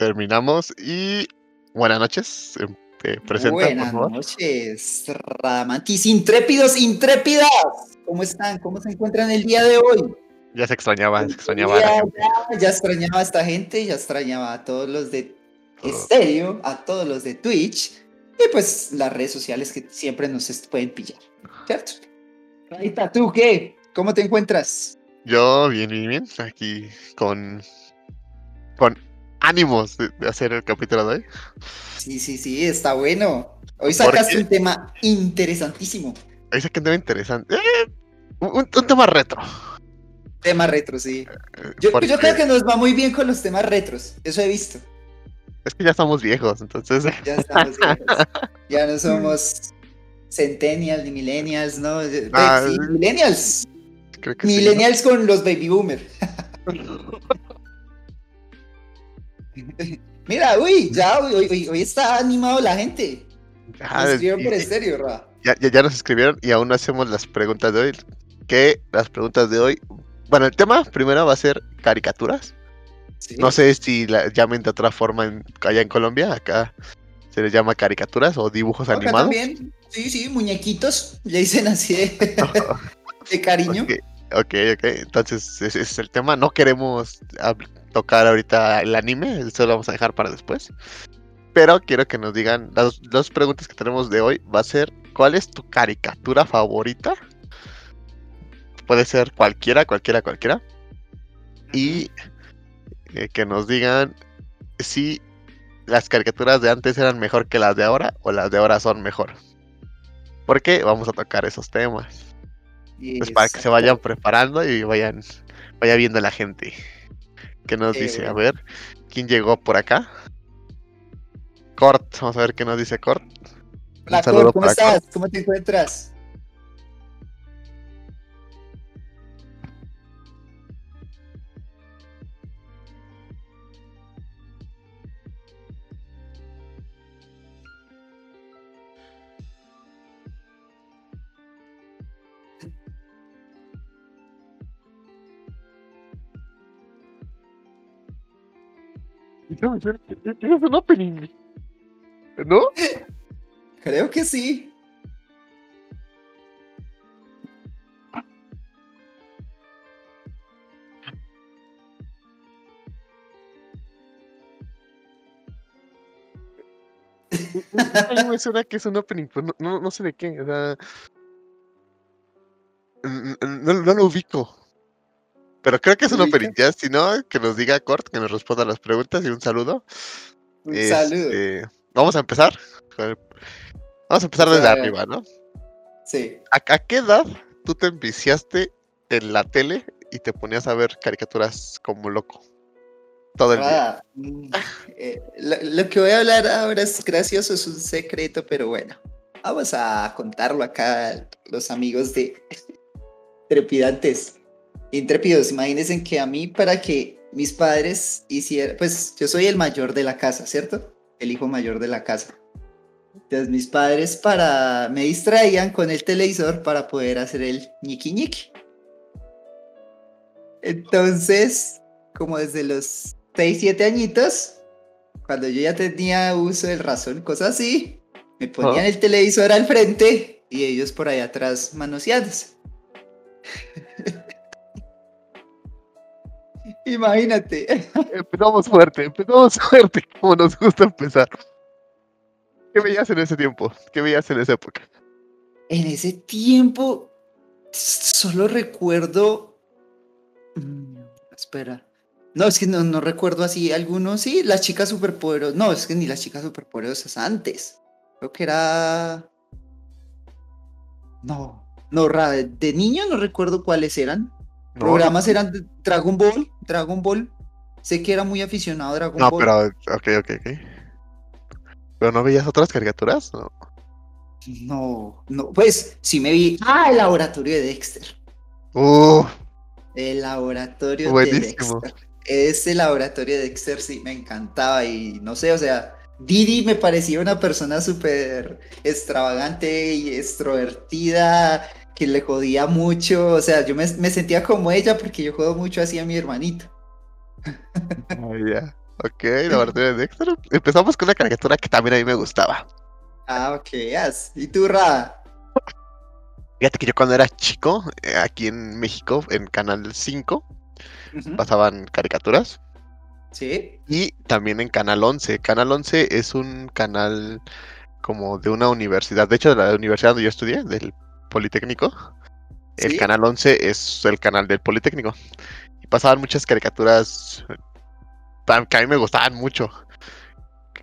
terminamos y buenas noches. por Buenas favor. noches, Radamantis intrépidos, intrépidas. ¿Cómo están? ¿Cómo se encuentran el día de hoy? Ya se extrañaba, se extrañaba. Ya, gente. ya, ya extrañaba a esta gente, ya extrañaba a todos los de Todo. Estéreo, a todos los de Twitch y pues las redes sociales que siempre nos pueden pillar, ¿cierto? Radita, ¿tú qué? ¿Cómo te encuentras? Yo, bien, bien, bien. Aquí con, con ánimos de, de hacer el capítulo de hoy. Sí, sí, sí, está bueno. Hoy ¿Por sacaste un tema interesantísimo. Ahí saqué un tema interesante. Eh, un, un tema retro. Tema retro, sí. eh, Yo, porque yo creo que nos va muy bien con los temas retros, eso he visto. Es que ya estamos viejos, entonces. Ya estamos viejos. Ya no somos centennials ni millennials, ¿no? Ah, sí, millennials. Creo que sí, ¿no? millennials con los baby boomer. Mira, uy, ya hoy, hoy- hoy está animado la gente. Ah, Nos escribieron y- por estéreo, Ra. ya, ya, ya nos escribieron y aún no hacemos las preguntas de hoy. Que las preguntas de hoy. Bueno, el tema primero va a ser caricaturas. Sí. No sé si la llamen de otra forma en- allá en Colombia. Acá se les llama caricaturas o dibujos Acá animados. también, sí, sí, muñequitos, le dicen así de, de cariño. Ok, ok, ok. Entonces, ese es el tema. No queremos tocar ahorita el anime, eso lo vamos a dejar para después. Pero quiero que nos digan, las dos, preguntas que tenemos de hoy va a ser, ¿cuál es tu caricatura favorita? Puede ser cualquiera, cualquiera, cualquiera. Y eh, que nos digan si las caricaturas de antes eran mejor que las de ahora o las de ahora son mejor. Porque vamos a tocar esos temas. Pues para que se vayan preparando y vayan, vaya viendo la gente. ¿Qué nos dice? A ver, ¿quién llegó por acá? Cort, vamos a ver qué nos dice Cort. Hola, saludo Cor, ¿cómo Cort. estás? ¿Cómo te encuentras? Tienes un opening. ¿No? Creo que sí. A mí me suena que es un opening, pero no, no, no sé de qué. O sea, n- n- no, no lo ubico. Pero creo que es un ¿Lo opening. ubicas? Ya, si no, que nos diga Cort, que nos responda las preguntas y un saludo. Un saludo. Este, Vamos a empezar. Vamos a empezar desde arriba, ¿no? Sí. ¿A, a qué edad tú te enviciaste en la tele y te ponías a ver caricaturas como loco? Todo el día. Ah, mm, eh, lo, lo que voy a hablar ahora es gracioso, es un secreto, pero bueno, vamos a contarlo acá los amigos de Trepidantes. Intrépidos, imagínense que a mí para que mis padres hicieran, pues yo soy el mayor de la casa, ¿cierto? El hijo mayor de la casa. Entonces mis padres para me distraían con el televisor para poder hacer el ñiqui ñiqui. Entonces, como desde los 6, 7 añitos, cuando yo ya tenía uso del razón, cosas así, me ponían el televisor al frente y ellos por ahí atrás manoseándose. Imagínate. Empezamos fuerte, empezamos fuerte, como nos gusta empezar. ¿Qué veías en ese tiempo? ¿Qué veías en esa época? En ese tiempo, solo recuerdo. Mm, espera. No, es que no, no recuerdo así algunos. Sí, las chicas superpoderosas. No, es que ni las chicas superpoderosas antes. Creo que era. No, no, de niño no recuerdo cuáles eran. No, Programas eran de Dragon Ball. Dragon Ball. Sé que era muy aficionado a Dragon No, Ball. pero, ok, ok, ok. ¿Pero no veías otras caricaturas? No. No, no, pues sí me vi. Ah, el laboratorio de Dexter. Uh, El laboratorio de. Dexter. Ese laboratorio de Dexter sí me encantaba y no sé, o sea, Didi me parecía una persona súper extravagante y extrovertida, que le jodía mucho, o sea, yo me, me sentía como ella porque yo jodo mucho así a mi hermanito. ah, ya. Ok, laboratorio de Dexter. Empezamos con una caricatura que también a mí me gustaba. Ah, ok, as. ¿Y tú, Ra? Fíjate que yo cuando era chico, eh, aquí en México, en Canal 5, Ujú. pasaban caricaturas. Sí. Y también en Canal 11. Canal 11 es un canal como de una universidad. De hecho, de la universidad donde yo estudié, del Politécnico. El. Canal 11 es el canal del Politécnico. Y pasaban muchas caricaturas que a mí me gustaban mucho.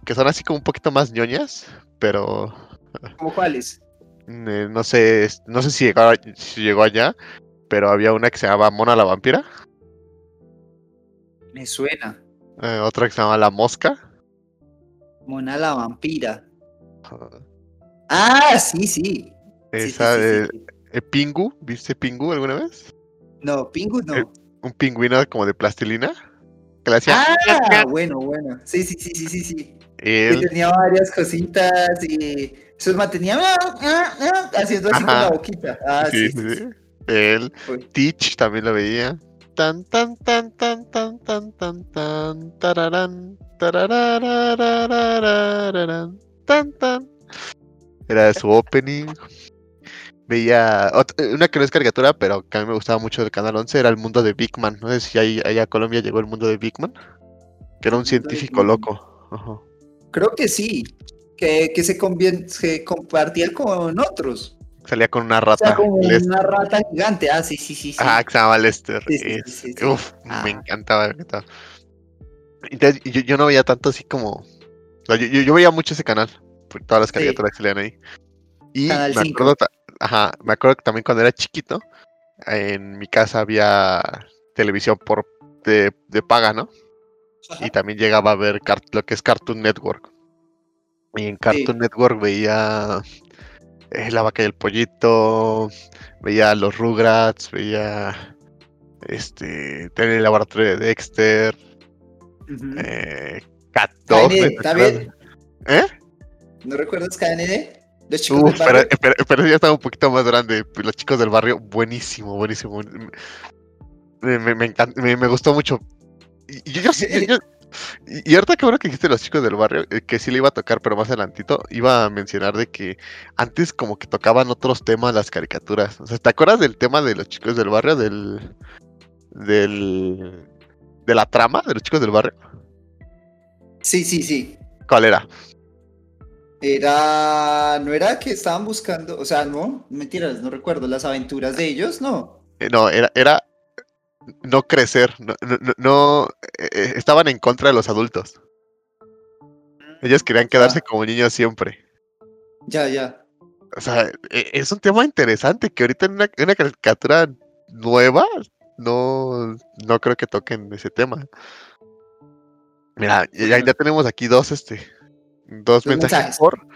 Que son así como un poquito más ñoñas. Pero ¿Cómo cuáles? eh, no sé, no sé si llegó, si llegó allá. Pero había una que se llamaba Mona la Vampira. Me suena. eh, otra que se llamaba La Mosca. Mona la vampira. Ah, sí, sí. Esa, sí, sí, eh, sí. eh, Pingu, ¿viste Pingu alguna vez? No, Pingu no. eh, Un pingüino como de plastilina. Que hacía. Ah, bueno, bueno. Sí, sí, sí, sí, sí, sí. Que tenía varias cositas y se mantenía ah, haciendo así con Ajá. la boquita. Ah, sí, sí, Uy. Teach también lo veía. Tan, tan, tan, tan, tan, tan, tan, tan, tararán, tan, tan. Era su opening. Veía eh, una que no es caricatura, pero que a mí me gustaba mucho del Canal 11, era el mundo de Big Man. No sé si ahí, allá a Colombia llegó el mundo de Big Man, que era un científico loco. Ajá. Creo que sí. Que, que se, se compartía con otros. Salía con una O sea, rata. como una rata gigante. Ah, sí, sí, sí. sí. Ajá, que se llamaba Lester. Sí, sí, Es-. Uf, Ah. me encantaba, me encantaba. Entonces, yo, yo no veía tanto así como. yo, yo- yo veía mucho ese canal, por todas las caricaturas que salían ahí. Y Canal me 5. acuerdo, ajá, me acuerdo que también cuando era chiquito, en mi casa había televisión por de, de paga, ¿no? Ajá. Y también llegaba a ver lo que es Cartoon Network. Y en Cartoon Network veía eh, La Vaca y el Pollito, veía Los Rugrats, veía este el laboratorio de Dexter, eh, Cat Dog. KND, ¿me ¿está acuerdas? bien? ¿Eh? ¿No recuerdas KND? Los chicos Uf, del pero, barrio. pero, pero ya estaba un poquito más grande. Los chicos del barrio, buenísimo, buenísimo. Me, me, me encan- me- gustó mucho. Y, yo, yo sí- yo- yo- y y ahorita que bueno que dijiste los chicos del barrio, eh, que sí le iba a tocar, pero más adelantito, iba a mencionar de que antes como que tocaban otros temas las caricaturas. O sea, ¿te acuerdas del tema de los chicos del barrio? Del. del. de la trama de los chicos del barrio? Sí, sí, sí. ¿Cuál era? Era. No era que estaban buscando. O sea, no. Mentiras, no recuerdo. Las aventuras de ellos, no. Eh, No, era, era no crecer, no, no, no- eh, eh, estaban en contra de los adultos. Ellos querían quedarse Ah. como niños siempre. Ya, ya. O sea, e- es un tema interesante que ahorita en una, en una caricatura nueva no, no creo que toquen ese tema. Mira, ya, ya tenemos aquí dos, este, dos Dos mensajes, mensajes. por,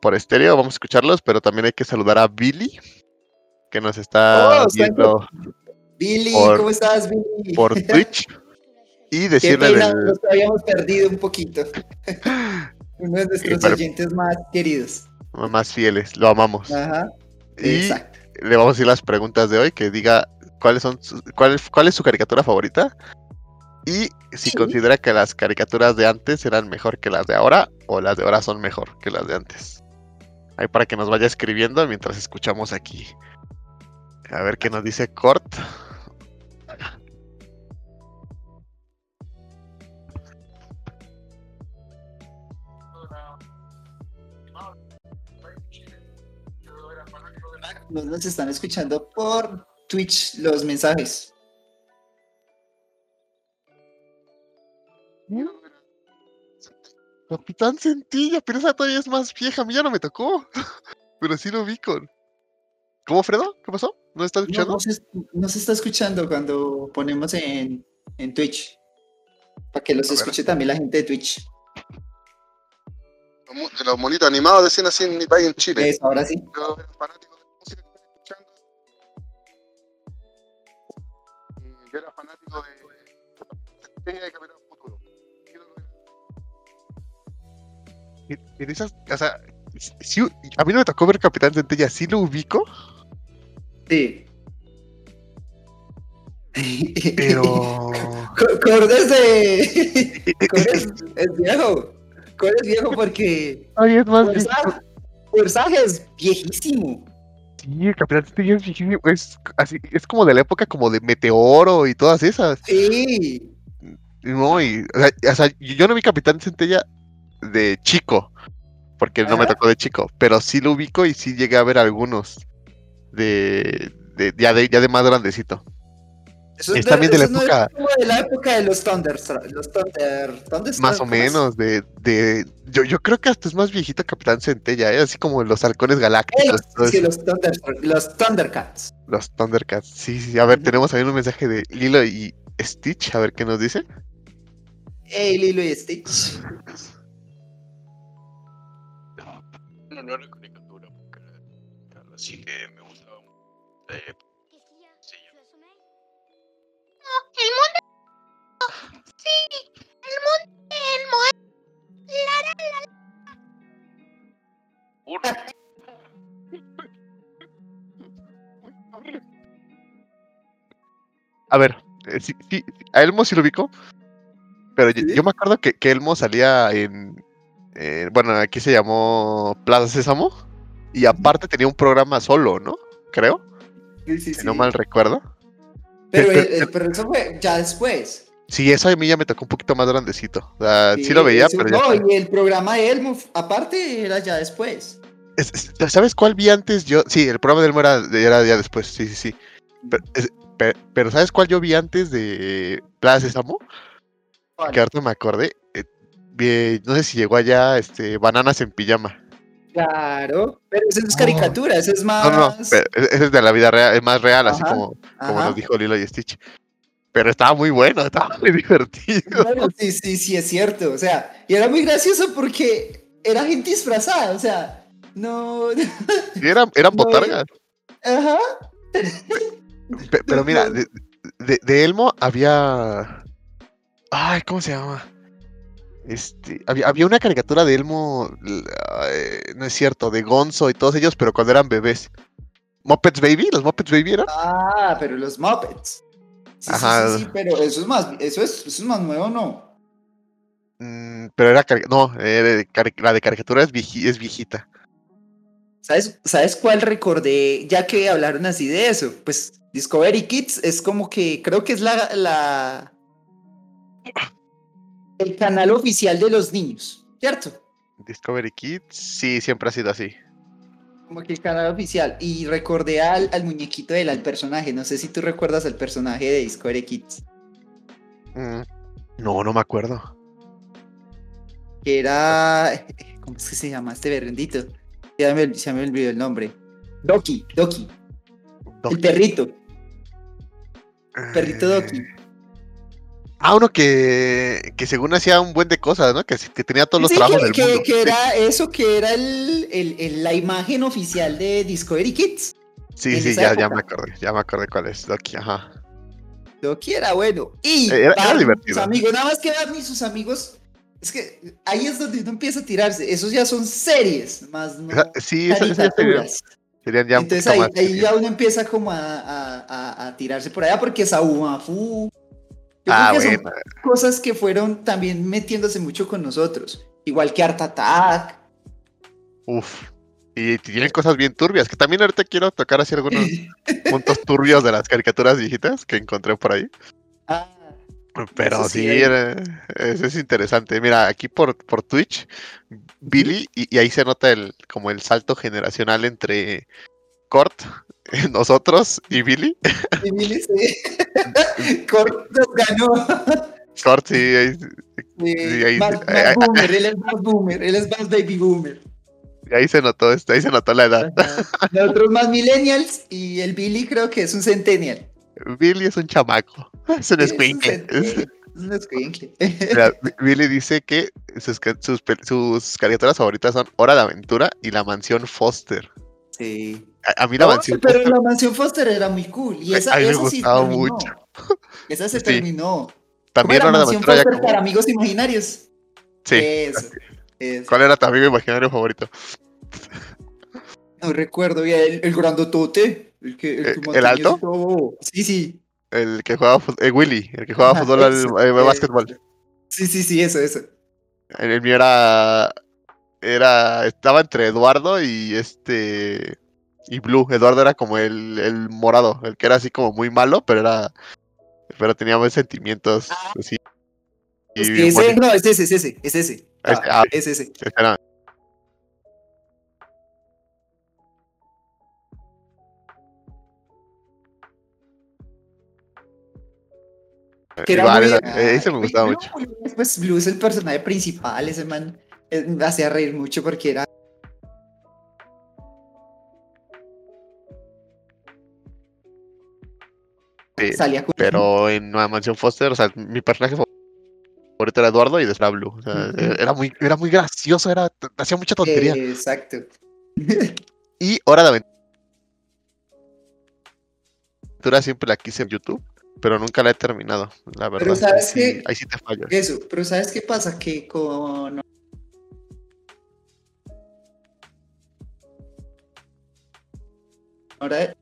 por estéreo, vamos a escucharlos, pero también hay que saludar a Billy, que nos está Oh, viendo Billy, Por- ¿cómo estás, Billy? por Twitch. Y Qué decirle pena, del- nos habíamos perdido un poquito. Uno de nuestros pero- oyentes más queridos. más fieles, lo amamos. Ajá. Y Exacto. le vamos a decir las preguntas de hoy, que diga cuáles son sus- cuál, es- cuál es su caricatura favorita y si Sí. considera que las caricaturas de antes eran mejor que las de ahora o las de ahora son mejor que las de antes. Ahí para que nos vaya escribiendo mientras escuchamos aquí. A ver qué nos dice Cort. Nos, nos están escuchando por Twitch los mensajes. Capitán Centilla, pero esa todavía es más vieja, a mí ya no me tocó. Pero sí lo vi con. ¿Cómo, Fredo? ¿Qué pasó? ¿No estás No, escuchando? no se, no se está escuchando cuando ponemos en, en Twitch. Para que los A ver. escuche también la gente de Twitch. Los los monitos animados decían así en mi país, en Chile. Eso, ahora sí. Yo era fanático de la música que están escuchando. Y yo era fanático de. de Capitán De esas, o sea, a mí no me tocó ver Capitán Centella, sí lo ubico, Sí. pero Co- Cord es de. Cord es, es viejo. Cord es viejo porque. Ay, es más Forzaje, Forzaje es viejísimo. Sí, el Capitán Centella es viejísimo, Es, así, es como de la época como de Meteoro y todas esas. Sí. No, y, o sea, o sea, yo no vi Capitán Centella de chico, porque no me tocó de chico, pero sí lo ubico y sí llegué a ver algunos de, de, ya, de ya de más grandecito. Eso Es también de la no época- como de la época de los Thunder. Los Thunder. Más o menos, de, de yo, yo creo que hasta es más viejito Capitán Centella, ¿eh? así como los halcones Eh, galácticos, todo los, sí, los, Thunder, los Thundercats. los Thundercats. Sí, sí, a ver, tenemos también un mensaje de Lilo y Stitch, a ver qué nos dice. Hey, Lilo y Stitch. No, no era caricatura, porque era así que me gustaba. Eh, sí, yo- el mundo. Sí, el mundo. El mundo. A ver, eh, sí, sí, a Elmo sí lo ubico, pero yo, ¿Sí? yo me acuerdo que, que Elmo salía en, eh, bueno, aquí se llamó Plaza Sésamo, y aparte tenía un programa solo, ¿no? Creo, Sí, sí, si sí. no mal recuerdo. Pero, Pero- eh, pero eso fue ya después. Sí, eso a mí ya me tocó un poquito más grandecito. O sea, sí, lo veía, eso pero no, y el programa de Elmo, aparte, era ya después. Es- es- ¿Sabes cuál vi antes? Yo, sí, el programa de Elmo era, era ya después, sí, sí, sí. Pero, es- pe- pero ¿sabes cuál yo vi antes de Plaza Sésamo? Que ahorita me acordé. Eh, no sé si llegó allá este, Bananas en Pijama. Claro, pero esa no es No. caricatura, ese es más. No, no, pero e- ese es de la vida real, es más real, así Ajá, como, como Ajá. nos dijo Lilo y Stitch. Pero estaba muy bueno, estaba muy divertido. Bueno, sí, sí, sí, es cierto. O sea, y era muy gracioso porque era gente disfrazada, o sea, no. Sí, eran, eran No, botargas. Ajá. Pe- Pero mira, de, de- de Elmo había. Ay, ¿cómo se llama? Este, había, había una caricatura de Elmo, eh, no es cierto, de Gonzo y todos ellos, pero cuando eran bebés. Muppets Baby, los Muppets Baby eran. Ah, pero los Muppets. Sí, sí, Ajá. sí, sí, pero eso es más, eso es, eso es más nuevo, ¿no? Mm, pero era, no, era de cari- la de caricatura es, vieji- es viejita. ¿Sabes, ¿Sabes cuál recordé? Ya que hablaron así de eso, pues Discovery Kids es como que creo que es la, la el canal oficial de los niños, ¿cierto? Discovery Kids, sí, siempre ha sido así. Como que el canal oficial. Y recordé al, al muñequito del al personaje. No sé si tú recuerdas al personaje de Discovery Kids. Mm, No, no me acuerdo. Que era. ¿Cómo es que se llama este berrendito? Ya me, se me olvidó el nombre. Doki, Doki. El Doki. perrito. Perrito Doki. Ah, uno que, que según hacía un buen de cosas, ¿no? Que, que tenía todos los Sí, trabajos que, del que- mundo. que era eso, que era el, el- el- la imagen oficial de Discovery Kids. Sí, sí, ya, ya me acordé, ya me acordé cuál es, Doki, ajá. Doki era bueno. Y Eh, era- divertido. sus amigos, nada más que Barney y sus amigos. Es que ahí es donde uno empieza a tirarse. Esos ya son series, más no sí, esa- esas ya serían, serían ya Entonces ahí, ahí ya uno empieza como a, a- a- a tirarse por allá porque Sabumafu. Yo Ah, creo que bueno. son cosas que fueron también metiéndose mucho con nosotros. Igual que Art Attack. Uf. Y tienen cosas bien turbias, que también ahorita quiero tocar así algunos puntos turbios de las caricaturas viejitas que encontré por ahí. Ah, Pero sí, sí, ahí. era- eso es interesante. Mira, aquí por, por Twitch, Billy, y, y ahí se nota el, como el salto generacional entre Kurt, nosotros y Billy. y Billy se- Cort nos ganó. Kurt, sí, ahí- Sí, ahí- más, ahí- más ahí- boomer, él es más boomer, él es más baby boomer. ahí se notó, esto, ahí se notó la edad. Ajá. Nosotros más millennials y el Billy creo que es un centennial. Billy es un chamaco, es un Es un escuincle. Mira, Bi- Billy dice que sus, sus, sus caricaturas favoritas son Hora de Aventura y La Mansión Foster. Sí. A, a mí La No, Mansión pero Foster la mansión Foster era muy cool. Y esa, A mí me esa sí gustaba terminó. mucho. Esa se Sí. terminó. ¿Cómo también era de mansión Foster como... para amigos imaginarios? Sí. Eso. eso. ¿Cuál era tu amigo imaginario favorito? No recuerdo bien. El, el grandotote. El que, el, ¿El- que el alto? todo- Sí, sí. El que jugaba eh, Willy, el que jugaba Ajá, fútbol al eh, básquetbol. Sí, sí, sí, eso, eso. El mío era. Era. Estaba entre Eduardo y este. Y Blue. Eduardo era como el, el morado, el que era así como muy malo, pero era. Pero tenía buenos sentimientos. Así. y Es que ese, no, es ese, es ese, es ese. Ah, Este, ah. es ese. Espera. Que era Igual, muy- esa- ese me gustaba Blue, mucho. Pues Blue es el personaje principal, ese man eh, me hacía reír mucho porque era Sí, salía con pero en la mansión Foster, o sea, mi personaje favorito era Eduardo y después era Blue. O sea, Ujú. era muy, era muy gracioso, era, hacía mucha tontería. Exacto. Y Hora de Aventura siempre la quise en YouTube, pero nunca la he terminado, la verdad. Pero ¿sabes sí, qué? ahí sí te fallo. Eso, pero ¿sabes qué pasa? Que con ahora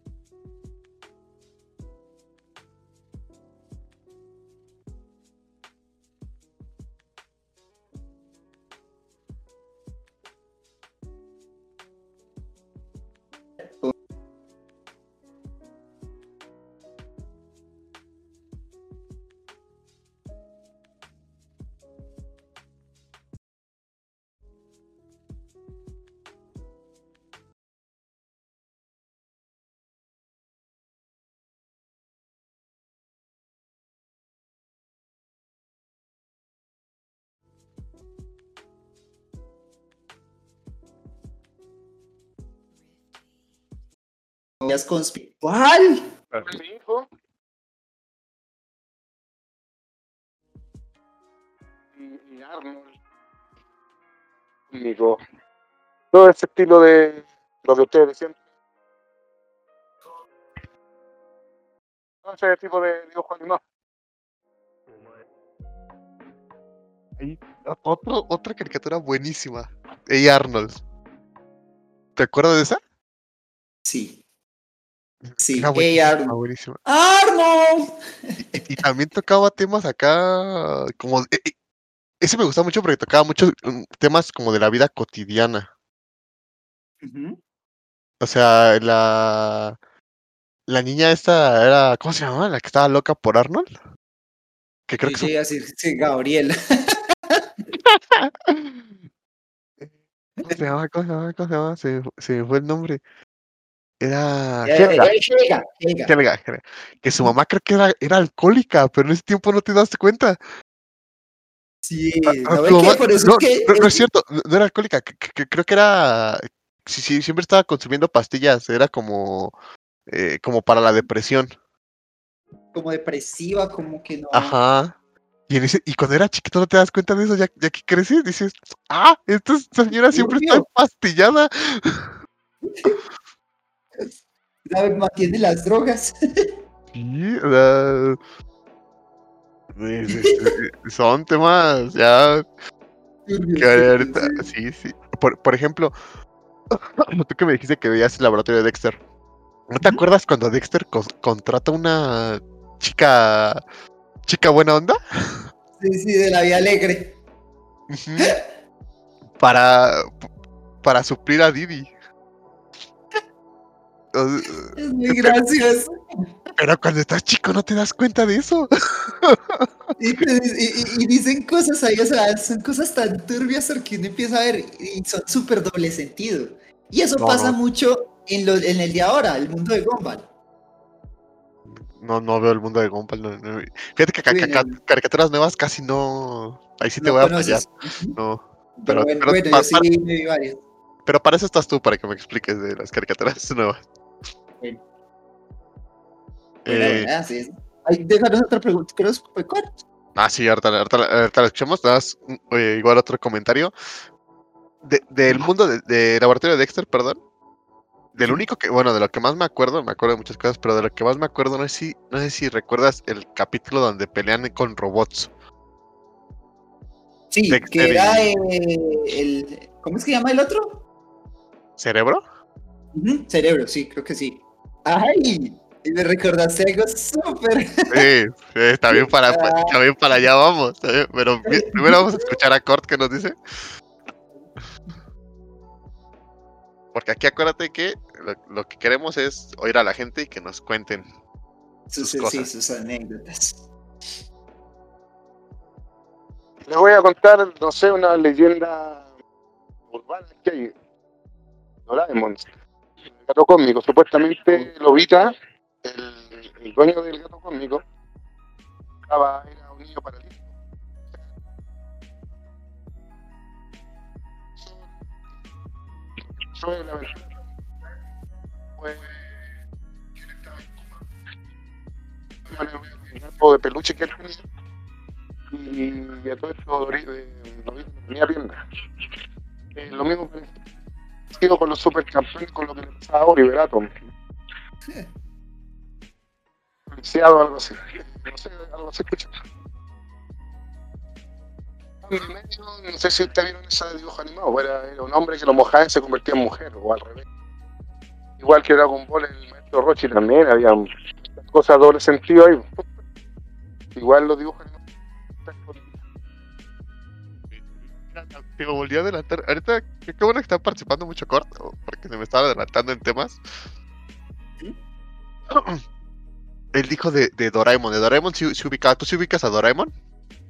teorías conspi- ¿Cuál? Mi hijo. Y, Arnold. Conmigo. Todo ese estilo de lo que ustedes decían. Ese tipo de dibujo animado. Ahí, otro, otra caricatura buenísima. Hey Arnold. ¿Te acuerdas de esa? Sí. Sí, Era buenísima, Arnold. buenísima. ¡Arnold! Y, y también tocaba temas acá como... eh, eh, ese me gustaba mucho porque tocaba muchos mm, temas como de la vida cotidiana. O sea, la... La niña esta era... ¿Cómo se llamaba? La que estaba loca por Arnold. Que creo Yo que decir, sí, Gabriel. ¿Cómo se llama? ¿Cómo se llama? ¿Cómo se llama? Se, se me fue el nombre. Era... Que su mamá creo que era, era alcohólica, pero en ese tiempo no te das cuenta. Sí, Ah, ¿no ve tu que mamá- por eso no, es que no, no es cierto, no, era alcohólica, que, creo que era, sí, sí, siempre estaba consumiendo pastillas, era como, eh, como para la depresión. como depresiva, como que no. Ajá. Y, en ese, y cuando era chiquito no te das cuenta de eso, ya, ya que creces, dices, ah, esta, señora siempre está Obvio. empastillada. Mantiene las drogas. Sí, o sea, son temas ya que sí. sí. Por, por ejemplo, tú que me dijiste que veías el laboratorio de Dexter. ¿No te acuerdas cuando Dexter cos- contrata una chica chica buena onda? Sí, sí, de la vida alegre. Para para suplir a Didi. Es muy gracioso. Pero cuando estás chico no te das cuenta de eso. Y, y- y- y dicen cosas ahí, o sea, son cosas tan turbias porque uno empieza a ver y son súper doble sentido. Y eso No, pasa no. mucho en, lo, en el de ahora, el mundo de Gumball. No, no veo el mundo de Gumball. no-. Fíjate que ca- ca- el- caricaturas nuevas casi no. Ahí sí te ¿No voy a fallar. conoces? Ujú. No. Pero, Pero, bueno, pero, bueno, yo sí me vi varios. pero para eso estás tú, para que me expliques de las caricaturas nuevas. Bueno. Eh. Ay, déjanos otra pregunta. Creo que fue cuál. Ah, sí, ahorita, ahorita, ahorita la escuchamos. mm, eh, igual otro comentario. De- del mundo de, de Laboratorio de Dexter, perdón. Del único que, bueno, de lo que más me acuerdo, me acuerdo de muchas cosas, pero de lo que más me acuerdo, no sé si, no sé si recuerdas el capítulo donde pelean con robots. Sí, Dexter que era y- eh, el. ¿Cómo es que llama el otro? ¿Cerebro? Cerebro, sí, creo que sí. ¡Ay! Y me recordaste algo súper. Sí, sí, también para, Ah. también para allá vamos. Pero primero vamos a escuchar a Cort que nos dice. Porque aquí acuérdate que lo, lo que queremos es oír a la gente y que nos cuenten. Sus, Sus sí, cosas. sus anécdotas. Les voy a contar, no sé, una leyenda urbana que hay. Doraemon. El gato cósmico. Supuestamente Lobita, el, el dueño del gato cósmico, estaba, era un niño paralítico. De la fue que estaba en coma. Un gato de peluche que él tenía y a todo esto eh, Lobito no tenía pierna. Eh, lo mismo parecido con los supercampeones, con lo que le pasaba a Oliver Atom. O algo así. No sé, algo así medio, No sé si ustedes vieron ese dibujo animado, era, era un hombre que lo mojaba y se convertía en mujer, o al revés. Igual que Dragon Ball, el maestro Rochi también, había cosas doble sentido ahí. Igual los dibujos animados Te volví a adelantar. Ahorita, qué bueno que están participando mucho Cort, o- porque se me estaba adelantando en temas. Él dijo de, de Doraemon. De Doraemon se, se ubicaba. ¿Tú se ubicas a Doraemon?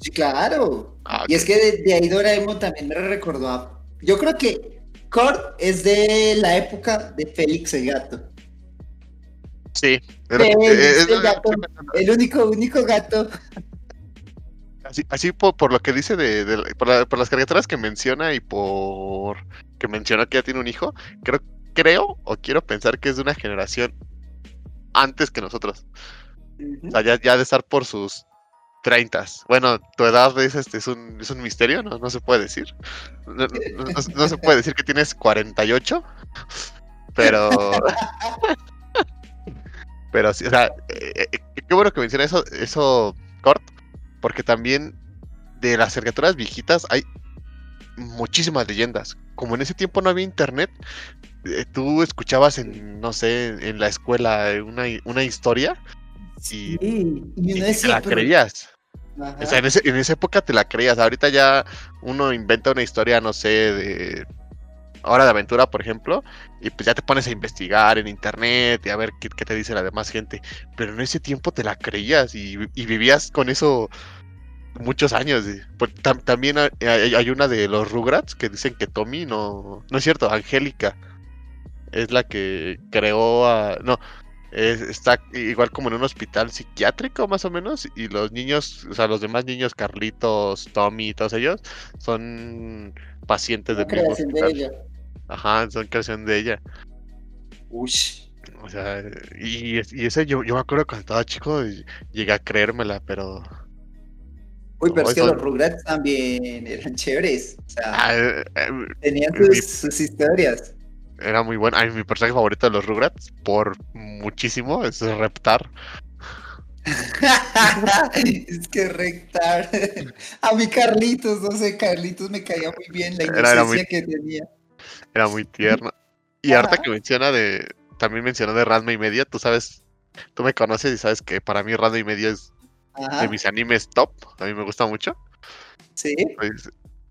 Sí, claro. Ah, Y es que de, de ahí Doraemon también me recordó a... Yo creo que Kurt es de la época de Félix el gato. Sí. Era- Félix eh, es- el gato. El único, único gato. Así, así por, por lo que dice de, de- por, la- por las caricaturas que menciona y por que mencionó que ya tiene un hijo, creo, creo o quiero pensar que es de una generación antes que nosotros. O sea, ya, ya de estar por sus treintas. Bueno, tu edad es, este, es, un, es un misterio, ¿no? No se puede decir. No, no- no- no se puede decir que tienes 48, pero... pero sí, o sea, eh, eh, qué bueno que menciona eso, eso, Cort, porque también de las caricaturas viejitas hay muchísimas leyendas. Como en ese tiempo no había internet, eh, tú escuchabas en, no sé, en la escuela una, una historia Sí, y- y y te la pero- creías. O sea, en, ese- en esa época te la creías. Ahorita ya uno inventa una historia, no sé, de Hora de Aventura, por ejemplo, y pues ya te pones a investigar en internet y a ver qué, qué te dice la demás gente. Pero en ese tiempo te la creías y, y vivías con eso muchos años. pues, tam- también hay, una de los Rugrats que dicen que Tommy no... No es cierto, Angélica es la que creó a... No, es- está igual como en un hospital psiquiátrico más o menos y los niños, o sea, los demás niños, Carlitos, Tommy y todos ellos, son pacientes del mismo de ella. Ajá, son creación de ella. Ush. O sea, y, y ese yo, yo me acuerdo cuando estaba chico llegué a creérmela, pero... Uy, pero No, es que eso- los Rugrats también eran chéveres. O sea, ah, eh, eh, tenían mi- sus, sus historias. era muy bueno. Ay, mi personaje favorito de los Rugrats, por muchísimo, es Reptar. es que rectar. A mi Carlitos, no sé, Carlitos me caía muy bien la era inocencia muy- que tenía. Era muy tierno. Y Ajá. que menciona de. También mencionó de Ranma y media, tú sabes. Tú me conoces y sabes que para mí Ranma y media es Ajá. de mis animes top. A mí me gusta mucho. Sí. pues,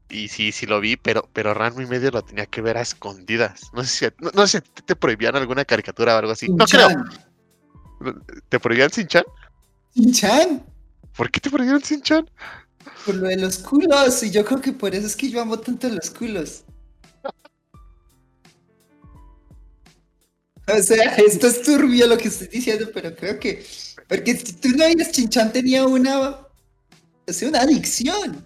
y sí, sí lo vi, pero, pero Ranma y media lo tenía que ver a escondidas. No sé si, no, no sé si te prohibían alguna caricatura o algo así. No creo. ¿Te prohibían Sin-Chan? Shin-chan. ¿Por qué te prohibieron Sin-Chan? Por lo de los culos. Y yo creo que por eso es que yo amo tanto los culos. O sea, esto es turbio lo que estoy diciendo, pero creo que. Porque si tú no oyes, Chinchan tenía una. O sea, una adicción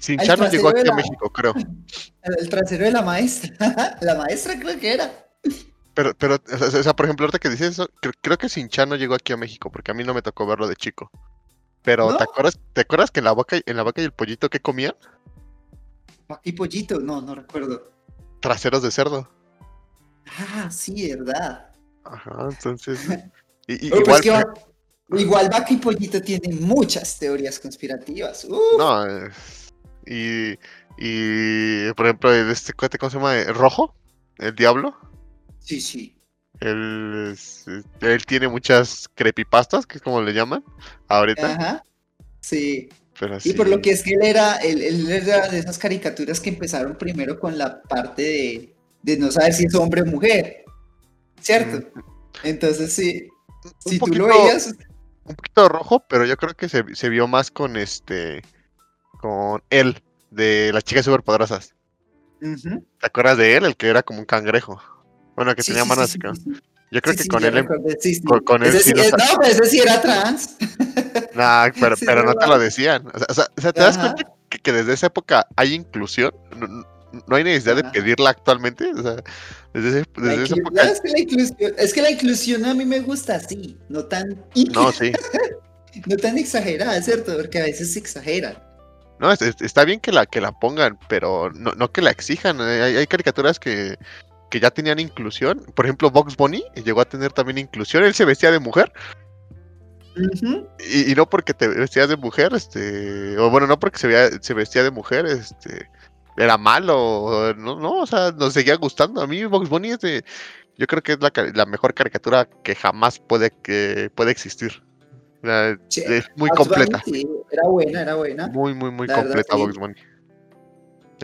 Sin-Chan no llegó aquí a México, creo. al trasero de la maestra. la maestra creo que era. Pero, pero, o sea, por ejemplo, ahorita que dices eso, creo, creo que Sin-Chan no llegó aquí a México, porque a mí no me tocó verlo de chico. Pero, ¿No? ¿te acuerdas, ¿te acuerdas que en la vaca, y- en la vaca y el pollito que comían? Y pollito, no, no recuerdo. Traseros de cerdo. Ah, sí, verdad. Ajá, entonces. y- y- Oh, pues igual, va- igual Vaca y Pollito tienen muchas teorías conspirativas. No, eh, y, y por ejemplo, este cuate, ¿cómo se llama? ¿El ¿Rojo? ¿El Diablo? Sí, sí. Él, él tiene muchas creepypastas, que es como le llaman ahorita. Ajá. Sí. Pero Y por lo que es que él era, él, él era de esas caricaturas que empezaron primero con la parte de, de no saber si es hombre o mujer. ¿Cierto? Entonces sí, un si tú lo poquito- veías, un poquito rojo, pero yo creo que se, se vio más con este. Con él, de las chicas superpoderosas. ujú. ¿Te acuerdas de él? El que era como un cangrejo. Bueno, que Sí, tenía sí, manos sí. Yo creo que con él. con- con él sí No, pero ese sí era trans. Nah, pero, pero no te lo decían. O sea, o sea, ¿te das cuenta que, que desde esa época hay inclusión? No, no- hay necesidad de pedirla actualmente. O sea, desde, ese- desde esa inclu- época. no, es, que la inclusión, es que la inclusión a mí me gusta así, no tan, No, sí. no tan exagerada, ¿cierto? Porque a veces se exagera. No, es- es- está bien que la, que la pongan, pero no, no que la exijan. Hay, hay caricaturas que, que ya tenían inclusión. Por ejemplo, Box Bunny llegó a tener también inclusión. Él se vestía de mujer. Y no porque te vestías de mujer, este. O bueno, no porque se, vea- se vestía de mujer, este. Era malo. No, no, o sea, nos seguía gustando. A mí Box Bunny es de. Yo creo que es la, la mejor caricatura que jamás puede, que puede existir. Sí, es muy completa. sí, era buena, era buena. Muy, muy, muy La verdad, completa sí. Box Bunny.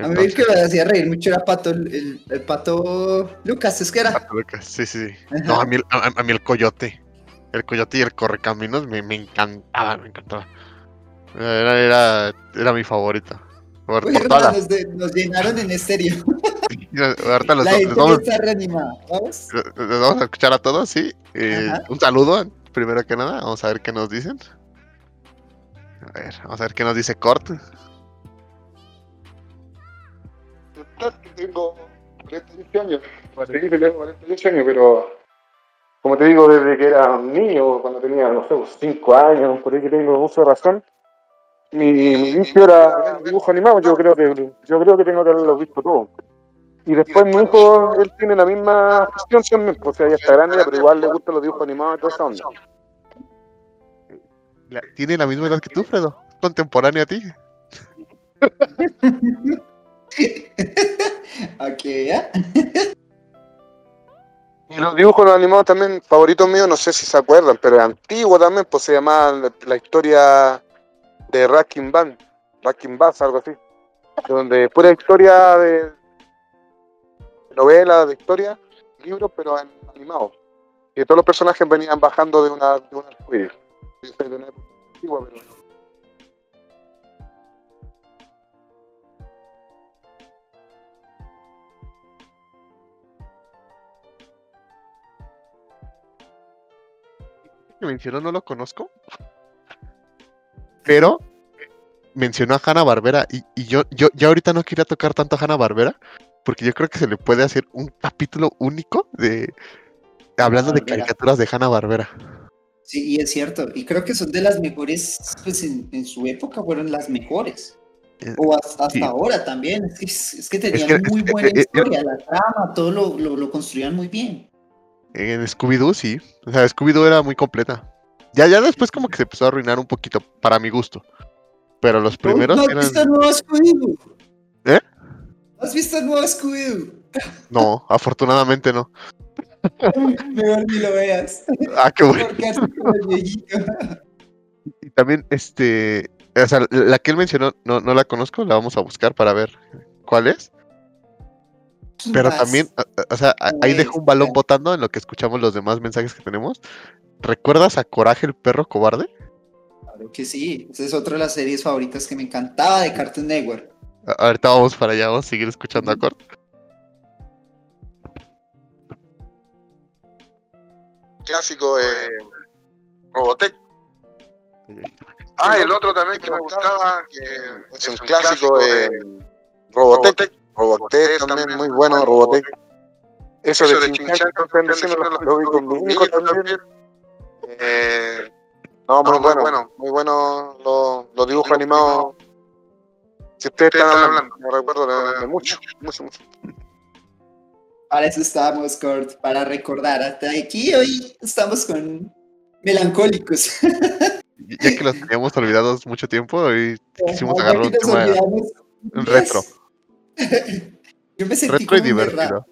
A mí el que me hacía reír mucho era Pato, el, el Pato Lucas, es que era. Pato Lucas, Sí, sí. Ajá. No, a mí, el- a, a mí el coyote. El coyote y el correcaminos me, me encantaba, me encantaba. Era, era, era mi favorito. Por, Uy, por toda hermano, la- nos, de- nos llenaron en estéreo. ahorita los, La vamos, está reanimada. ¿Vamos? vamos a escuchar a todos, sí. Eh, un saludo, primero que nada. Vamos a ver qué nos dicen. A ver, vamos a ver qué nos dice Cort. Tengo 48 años. Sí, que tengo 48 años, pero como te digo, desde que era un niño, cuando tenía, no sé, 5 años, por ahí que tengo uso de razón, mi, mi vicio era dibujo animado. Yo creo que yo creo que tengo que haberlo visto todo. Y después mi hijo, él tiene la misma afición también, pues, o sea, ya está grande, pero igual le gustan los dibujos animados y toda esa onda. Tiene la misma edad que tú, Fredo. Contemporáneo a ti. Ok, ¿ya? Y los dibujos animados también, favoritos míos, no sé si se acuerdan, pero es antiguo también, pues se llamaba la, la historia de Racking Band, Racking Bass, algo así. Donde pura historia de novela, de historia, libros, pero en animados. Y todos los personajes venían bajando de una, de una de no lo conozco. Pero mencionó a Hanna Barbera y, y yo, yo, yo ahorita no quería tocar tanto a Hanna Barbera porque yo creo que se le puede hacer un capítulo único de hablando de caricaturas de Hanna Barbera. Sí, y es cierto. Y creo que son de las mejores, pues en, en su época fueron las mejores. Eh, O hasta, sí. ahora también. Es que, es que tenían que- muy buena eh, eh, historia, la trama, todo lo, lo, lo construían muy bien. En Scooby-Doo sí. O sea, Scooby-Doo era muy completa. Ya, ya después como que se empezó a arruinar un poquito para mi gusto. Pero los primeros ¿No has eran... visto el nuevo Scooby-Doo? ¿Eh? ¿No ¿Has visto el nuevo Scooby-Doo? No, afortunadamente no. Mejor ni lo veas. Ah, qué bueno. Porque así como el. Y también, este, o sea, la que él mencionó, no, no la conozco, la vamos a buscar para ver cuál es. Pero Más. también, o sea, ahí dejo un balón botando en lo que escuchamos los demás mensajes que tenemos. ¿Recuerdas a Coraje el perro cobarde? Claro que sí. Esa es otra de las series favoritas que me encantaba de Cartoon Network. A- Ahorita vamos para allá, vamos a seguir escuchando a Cort. clásico eh, Robotech. Ah, el otro también que me gustaba, que es un clásico, eh, Robotech. Robotech también muy bueno, Robotech. Eso de Chinchan, lo, lo vi con mi hijo también. Eh, no, muy bueno, muy bueno los, los dibujos animados. Si ustedes están hablando, me recuerdo de, de mucho, mucho, mucho. Para eso estábamos, Kurt, para recordar. Hasta aquí hoy estamos con melancólicos. Ya que los teníamos olvidados mucho tiempo y quisimos Ajá, agarrar un tema un retro. Yo me sentí retro y divertido.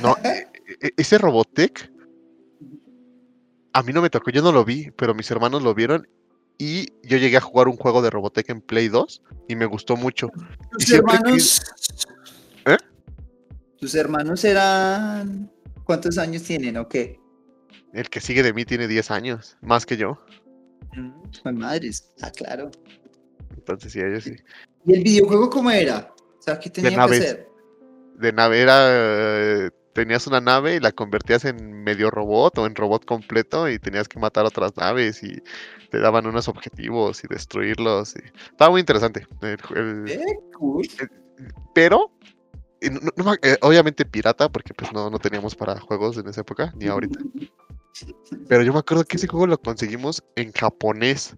No, eh, e- ese Robotech a mí no me tocó, yo no lo vi, pero mis hermanos lo vieron y yo llegué a jugar un juego de Robotech en Play 2 y me gustó mucho. Tus hermanos. ¿Eh? Tus hermanos eran. ¿Cuántos años tienen o qué? El que sigue de mí tiene 10 años, más que yo. Pues madres. Ah, claro. Entonces sí, ellos sí. ¿Y el videojuego cómo era? O sea, ¿qué tenía que naves. hacer? De nave era, eh, tenías una nave y la convertías en medio robot o en robot completo y tenías que matar otras naves y te daban unos objetivos y destruirlos. y- Estaba muy interesante. el el- Eh, cool. pero eh, no- no me- eh, obviamente pirata porque pues no, no teníamos para juegos en esa época ni ahorita pero yo me acuerdo que ese juego lo conseguimos en japonés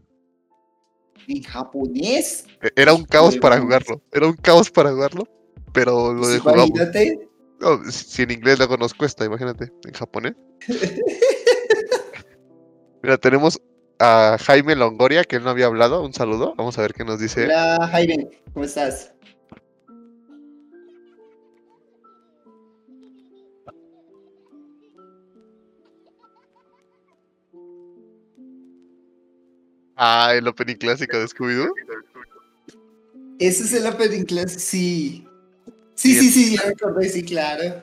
¿En japonés? E- era un caos para Demonios. jugarlo era un caos para jugarlo pero lo Pues de imagínate. No, si en inglés luego nos cuesta imagínate en japonés mira tenemos a Jaime Longoria que él no había hablado un saludo vamos a ver qué nos dice Hola, Jaime. ¿Cómo estás? ah el opening clásico de Scooby-Doo Ese es el opening class, sí. Sí, Sí, sí, sí, ya me acordé, sí, claro.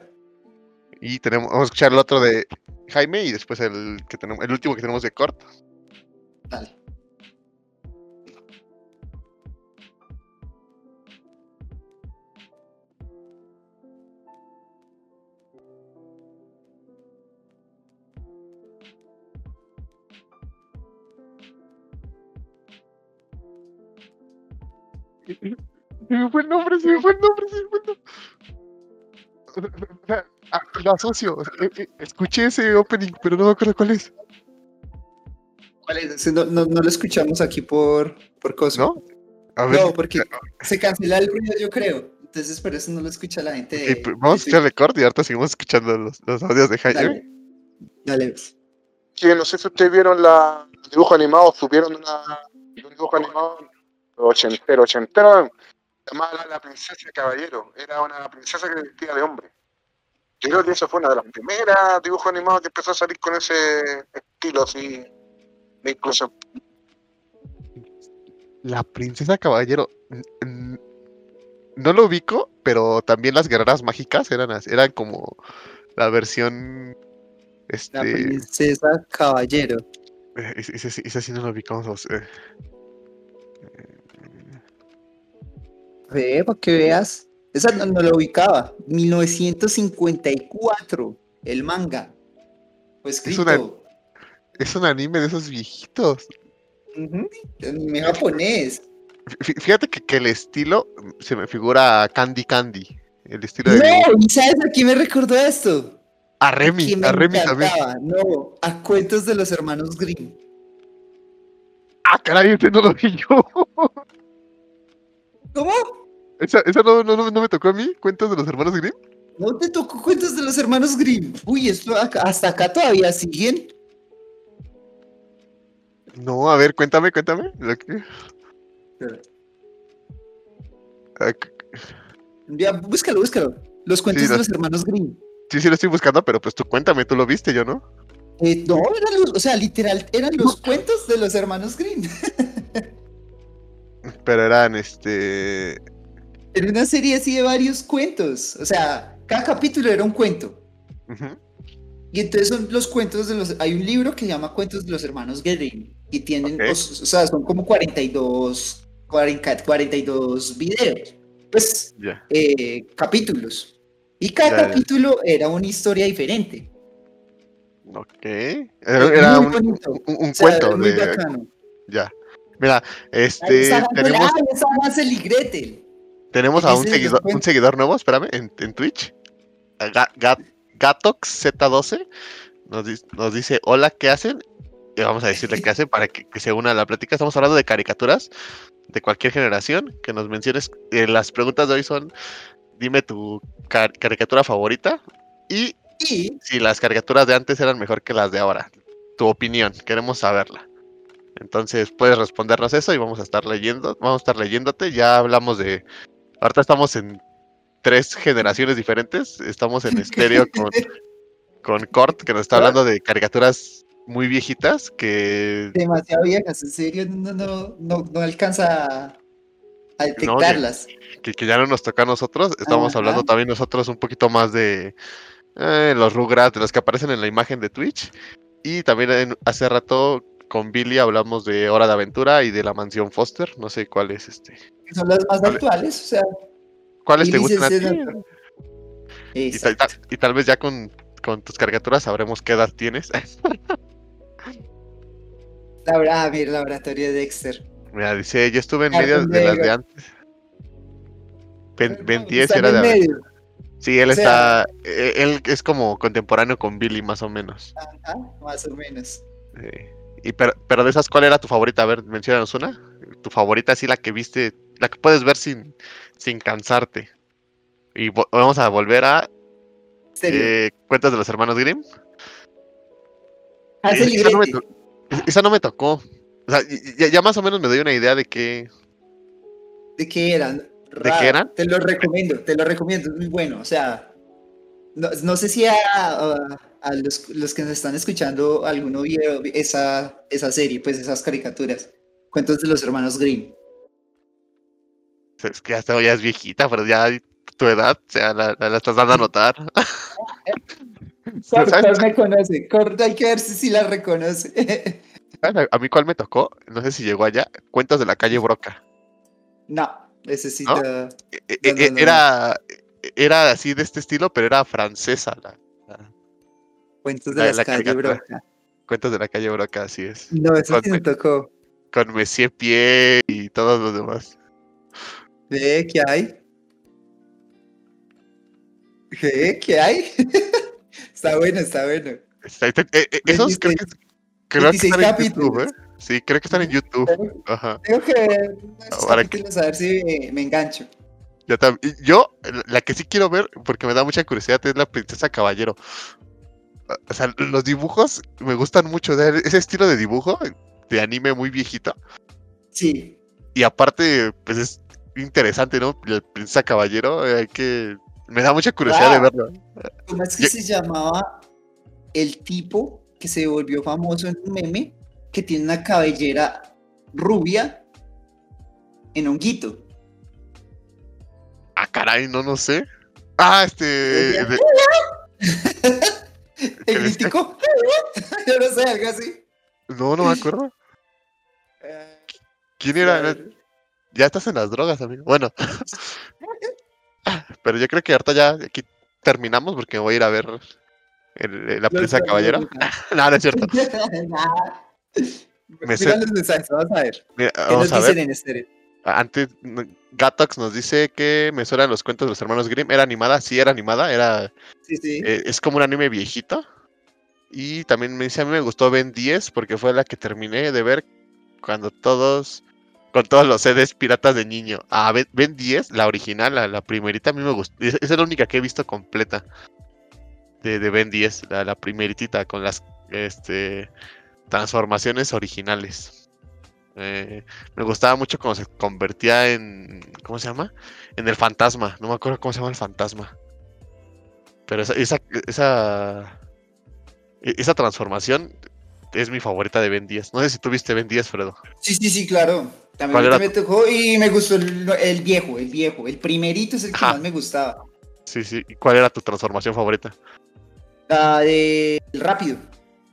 Y tenemos, vamos a escuchar el otro de Jaime y después el que tenemos, el último que tenemos de Cort. Dale. Se me fue el nombre, se me fue el nombre, se me fue el nombre. Ah, lo asocio. eh, eh, Escuché ese opening, pero no me acuerdo cuál es. ¿Cuál es? No, no, no lo escuchamos aquí por, por cosa. ¿No? A ver, No, porque se cancela el ruido, yo creo. Entonces, por eso no lo escucha la gente. ok, de- pues, vamos a de escucharle Cort y ahorita seguimos escuchando los, los audios de. Jaime. Dale. Dale. que no sé si ustedes vieron la el dibujo animado, supieron una, un dibujo animado ochentero, ochentero, llamada la, princesa caballero, era una princesa que vestía de hombre. Yo creo que eso fue una de las primeras dibujos animados que empezó a salir con ese estilo así de inclusión. La princesa caballero. No lo ubico, pero también las guerreras mágicas eran, eran como la versión. La Este. princesa caballero. eh, Ese, ese sí- ese sí no lo ubicamos. eh. Ve, para que veas. Esa no, no la ubicaba. 1954. El manga. Fue escrito. una- Es un anime de esos viejitos. Ujú, Anime japonés. Fí- Fíjate que, que el estilo mm, se me figura a Candy Candy. El estilo de. No. ¿y sabes a quién me recordó esto? A Remy, a Remy también. No, a cuentos de los hermanos Grimm. Ah, caray, este no lo vi yo. ¿Cómo? Esa, esa no, no, no- me tocó a mí, cuentos de los hermanos Grimm. ¿No te tocó cuentos de los hermanos Grimm? Uy, esto acá- hasta acá todavía siguen. No, a ver, cuéntame, cuéntame. lo que- Ya, búscalo, búscalo. Los cuentos Sí, de los- los hermanos Grimm. Sí, sí lo estoy buscando, pero pues tú cuéntame, tú lo viste, yo no. Eh, no, eran los, o sea, literal, eran los cuentos de los hermanos Grimm. Pero eran este. Era una serie así de varios cuentos. O sea, cada capítulo era un cuento. Y entonces son los cuentos de los... Hay un libro que se llama Cuentos de los Hermanos Grimm. Y tienen, o, o sea, son como 42, 40, 42 videos. Pues, Ya. eh, capítulos. Y cada capítulo era una historia diferente. Ok. Era, era Muy un, un- un O sea, cuento muy de. bacano. Ya. Mira, este. está Tenemos, Hansel, ah, tenemos a un seguidor, un seguidor nuevo, espérame, en, en Twitch. Gatox Z12 nos, dice: Hola, ¿qué hacen? Y vamos a decirle qué hacen para que, que se una a la plática. Estamos hablando de caricaturas de cualquier generación. Que nos menciones. eh, las preguntas de hoy son: Dime tu car- caricatura favorita. Y Y si las caricaturas de antes eran mejor que las de ahora. Tu opinión, queremos saberla. Entonces puedes respondernos eso y vamos a estar leyendo, vamos a estar leyéndote. Ya hablamos de, ahorita estamos en tres generaciones diferentes. Estamos en estéreo con, con Cort, que nos está hablando de caricaturas muy viejitas que Demasiado viejas, en serio, no, no, no, no alcanza a, detectarlas. que, que ya no nos toca a nosotros. Estamos hablando también nosotros un poquito más de eh, los Rugrats, de los que aparecen en la imagen de Twitch. Y también en- hace rato con Billy hablamos de Hora de Aventura y de la mansión Foster. No sé cuál es este. Que son las más Vale. actuales, o sea, ¿Cuáles te gustan a ti? Y, tal- Exacto. y tal vez ya con, con tus caricaturas sabremos qué edad tienes. Ah, mira, laboratorio de Dexter. Mira, dice, yo estuve en medio de las de antes. Ben, Ben No, 10 están era de... medio. Sí, él O sea- está... eh, Él es como contemporáneo con Billy, más o menos. Ajá, más o menos. Sí. Y pero, pero de esas, ¿cuál era tu favorita? A ver, menciónanos una. Tu favorita, sí, la que viste, la que puedes ver sin, sin cansarte. Y vamos a volver a eh, Cuentos de los Hermanos Grimm. Hansel y esa, no me esa no me tocó. O sea, ya, ya más o menos me doy una idea de qué. ¿De qué eran? Raro. qué eran? Te lo recomiendo, te lo recomiendo, es muy bueno. O sea, no, no sé si a, a- a los, los que nos están escuchando alguno vio esa, esa serie, pues esas caricaturas. Cuentos de los hermanos Grimm. Es que hasta ya es viejita, pero ya tu edad, o sea, la, la- la estás dando a notar. Cor me conoce, Cor, hay que ver si, si la reconoce. ¿Sabes A mí cuál me tocó, no sé si llegó allá, Cuentos de la calle Broca. no, ese sí ¿No? te- No, no, no, no. Era, era así de este estilo, pero era francesa. La, la- Cuentos de La- caricatura. Broca. Cuentos de la calle Broca, así es. No, eso sí me tocó. Con Messier Pie y todos los demás. ¿Qué hay? ¿Qué? ¿Qué hay? está bueno, está bueno. Está- eh, eh, esos creo que, creo que 26 están en. YouTube, ¿eh? Sí, creo que están en YouTube. Ajá. Tengo que ver unos Ahora que- capítulos a ver si me, me engancho. Yo, tam- y yo, la que sí quiero ver, porque me da mucha curiosidad, es la Princesa Caballero. O sea, los dibujos me gustan mucho. sea, ese estilo de dibujo, de anime muy viejito. Sí. Y aparte, pues es interesante, ¿no? La Princesa Caballero, eh, hay que. Me da mucha curiosidad de verlo. ¿Cómo es que Yo- se llamaba el tipo que se volvió famoso en un meme que tiene una cabellera rubia en honguito? Ah, caray, no, no sé. Ah, este. de- ¿El mítico? Yo no sé, algo así. no, no me acuerdo. ¿Quién era? Era- Ya estás en las drogas, amigo. Bueno. Pero yo creo que ahorita ya aquí terminamos porque me voy a ir a ver el- el- la Princesa Caballero. no, no es cierto. Me sé- los mensajes, vamos a ver. Mira, ¿Qué nos a dicen ver. en estéreo? Antes, Gatox nos dice que me suenan los cuentos de los hermanos Grimm. ¿Era animada? Sí, era animada. Era, Sí, sí. eh, es como un anime viejito. Y también me dice, a mí me gustó Ben 10 porque fue la que terminé de ver cuando todos, con todos los CDs piratas de niño. Ah, Ben, Ben 10, la original, la, primerita, a mí me gustó. Es, esa es la única que he visto completa de, de Ben 10, la, la primeritita con las este, transformaciones originales. Eh, me gustaba mucho cuando se convertía en, ¿cómo se llama? En el fantasma. No me acuerdo cómo se llama el fantasma. Pero esa, esa, esa, e- esa transformación es mi favorita de Ben 10. No sé si tú viste Ben 10, Fredo. Sí, sí, sí, claro. ¿Cuál También era me tocó y me gustó el, el viejo, el viejo. El primerito es el que Ajá. más me gustaba. Sí, sí. ¿Y cuál era tu transformación favorita? La de El Rápido.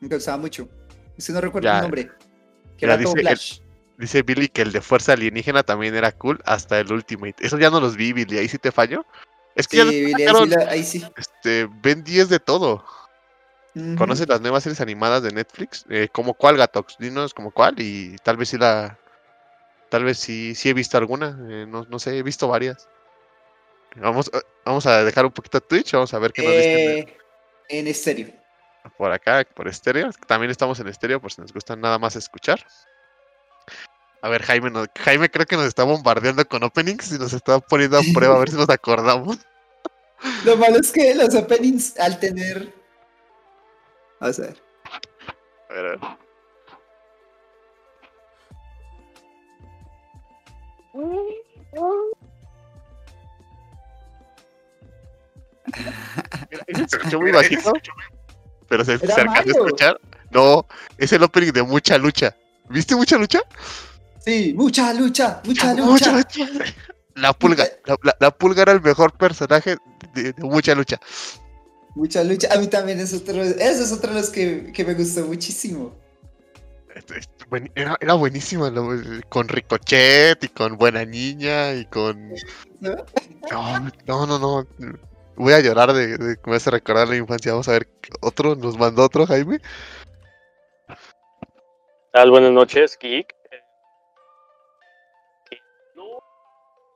Me gustaba mucho. Ese no recuerdo Ya. el nombre. Que era todo dice el- Flash. Dice Billy que el de fuerza alienígena también era cool hasta el Ultimate. Eso ya no los vi, Billy. Ahí sí te fallo. Es que Sí, ya Billy, ahí sí la- ahí sí. este, Ben 10 de todo. ¿Conoces las nuevas series animadas de Netflix? Eh, ¿Como cuál, Gatox? Dinos como cuál y tal vez sí la... Tal vez sí, sí he visto alguna. eh, no, no sé, he visto varias. Vamos, eh, vamos a dejar un poquito Twitch. Vamos a ver qué nos dicen Eh, en estéreo. por acá, por estéreo. También estamos en estéreo por si nos gusta nada más escuchar. A ver, Jaime, nos- Jaime creo que nos está bombardeando con openings y nos está poniendo a prueba a ver si nos acordamos. Lo malo es que los openings al tener. Vamos a ver. A ver, a ver. Se escuchó muy bajito. pero se, se alcanza a escuchar. No, es el opening de Mucha Lucha. ¿Viste Mucha Lucha? Sí, mucha lucha, mucha Mucha lucha. Lucha. La pulga, la, la- la pulga era el mejor personaje de, de Mucha Lucha. Mucha lucha. A mí también es otro, ese es otro de los que, que me gustó muchísimo. Este, Era, era buenísima, lo- con Ricochet y con Buena Niña y con... ¿No? No, no. Voy a llorar de, de que me hace recordar la infancia. Vamos a ver, otro, nos mandó otro, Jaime. tal? Buenas noches, Geek.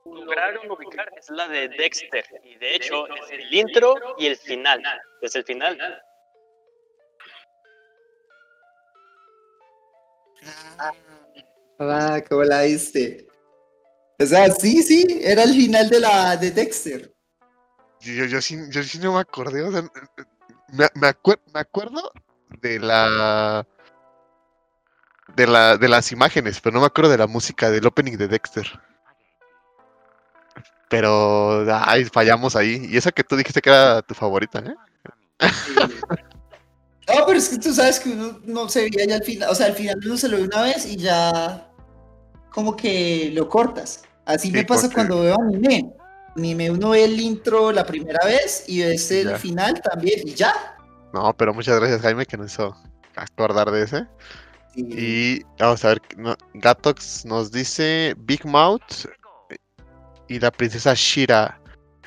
Lograron ubicar es la de Dexter. Y de hecho, es el intro y el final. Es el final. Ah, ¿cómo la viste? O sea, sí, sí, era el final de la de Dexter. Yo, yo, yo sí, yo sí no me acordé. o sea, me, me, acuer- me acuerdo de la. De, la, de las imágenes, pero no me acuerdo de la música del opening de Dexter. Pero, ay, fallamos ahí. Y esa que tú dijiste que era tu favorita, ¿eh? No, pero es que tú sabes que uno no se veía ya al final, o sea, al final uno se lo ve una vez y ya como que lo cortas. Así Sí, me pasa porque- cuando veo anime. Anime, uno ve el intro la primera vez y ves el Ya. final también y ya. No, pero muchas gracias, Jaime, que nos hizo acordar de ese. Sí. Y vamos a ver, no, Gatox nos dice Big Mouth y la princesa Shira.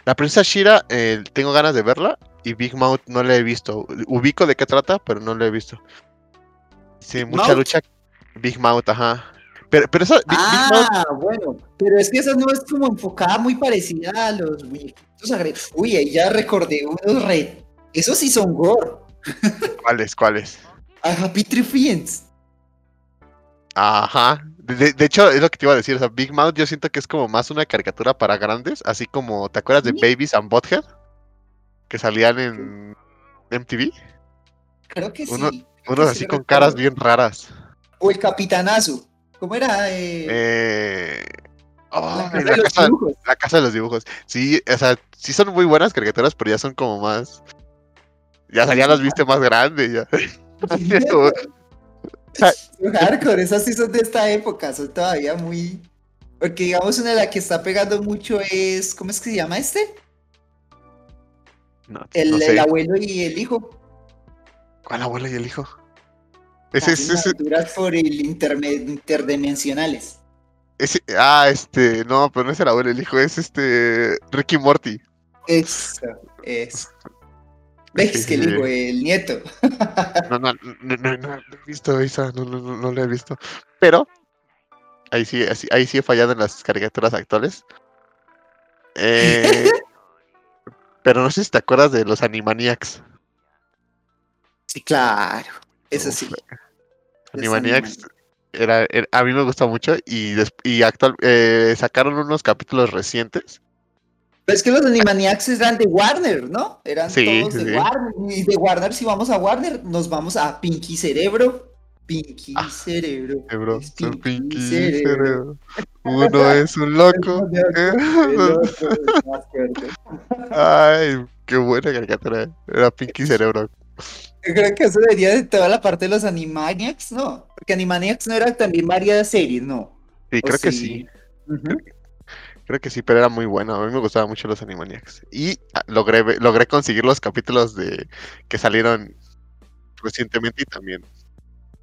La princesa Shira, eh, tengo ganas de verla y Big Mouth no la he visto. Ubico de qué trata, pero no la he visto. Sí, mucha Mouth? lucha. Big Mouth, ajá. Pero, pero esa, Big, Big Mouth, Ah, bueno, pero es que esa no es como enfocada muy parecida a los Uy, ahí ya recordé unos re... Esos sí son gore. ¿cuáles? ¿Cuáles? A Happy Tree Friends. Ajá. De, de- de hecho, es lo que te iba a decir. O sea, Big Mouth yo siento que es como más una caricatura para grandes. Así como, ¿te acuerdas de Sí. Babies and Butthead? Que salían en MTV. Creo que Uno- sí. Unos sí así con caras bien raras. O el Capitanazo. ¿Cómo era? Eh, Eh... oh, la casa de los casa, dibujos. la casa de los dibujos. Sí, o sea, sí son muy buenas caricaturas, pero ya son como más. Ya, ya las viste más grandes. Ya. Es como- hardcore, esas sí son de esta época, son todavía muy... Porque digamos una de las que está pegando mucho es... ¿Cómo es que se llama este? No, El, no el sé. abuelo y el hijo. ¿Cuál abuelo y el hijo? Ese, Hacen ese, por el interme- interdimensionales. ese- ah, este, no, pero no es el abuelo y el hijo, es este Ricky Morty. Eso, es. ¿Ves que el hijo, el nieto? No, no, no, no, no, no he visto esa, no, no, no, no la he visto. Pero ahí sí, ahí sí he fallado en las caricaturas actuales. Eh, pero no sé si te acuerdas de los Animaniacs. Sí, claro. Eso sí. Animaniacs era, era- a mí me gusta mucho y, y actual, eh, sacaron unos capítulos recientes. Pero es que los Animaniacs eran de Warner, ¿no? Eran Sí, todos sí, de sí. Warner. Y de Warner, si vamos a Warner, nos vamos a Pinky Cerebro. Pinky Ah, Cerebro. Bro, es son Pinky Pinky Cerebro. Cerebro. Uno es un loco. Ay, qué buena caricatura. Era Pinky Cerebro. Yo creo que eso debería de toda la parte de los Animaniacs, ¿no? Porque Animaniacs no eran también varias series, ¿no? Sí, ¿O creo que sí. Creo que sí, pero era muy bueno. A mí me gustaban mucho los Animaniacs. Y ah, logré, logré conseguir los capítulos de que salieron recientemente y también.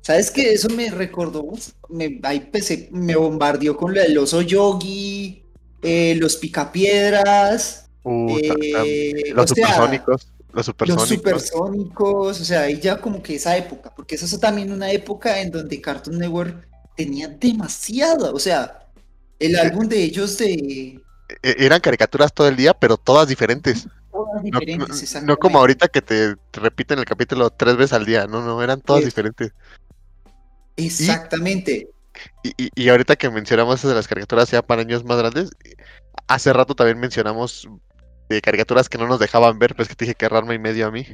¿Sabes qué? Eso me recordó, me, ahí empecé, me bombardeó con lo del oso yogi, eh, los picapiedras, Uh, eh, los o sea, supersónicos. Los los supersónicos. supersónicos, o sea, ahí ya como que esa época, porque esa es también una época en donde Cartoon Network tenía demasiada, o sea, el álbum de ellos de E- eran caricaturas todo el día, pero todas diferentes. todas diferentes, no- no como ahorita que te, te repiten el capítulo tres veces al día. No, no, eran todas Sí. diferentes. Exactamente. Y, y, y ahorita que mencionamos de las caricaturas ya para niños más grandes, hace rato también mencionamos de caricaturas que no nos dejaban ver, pues que te dije que Ranma y medio a mí.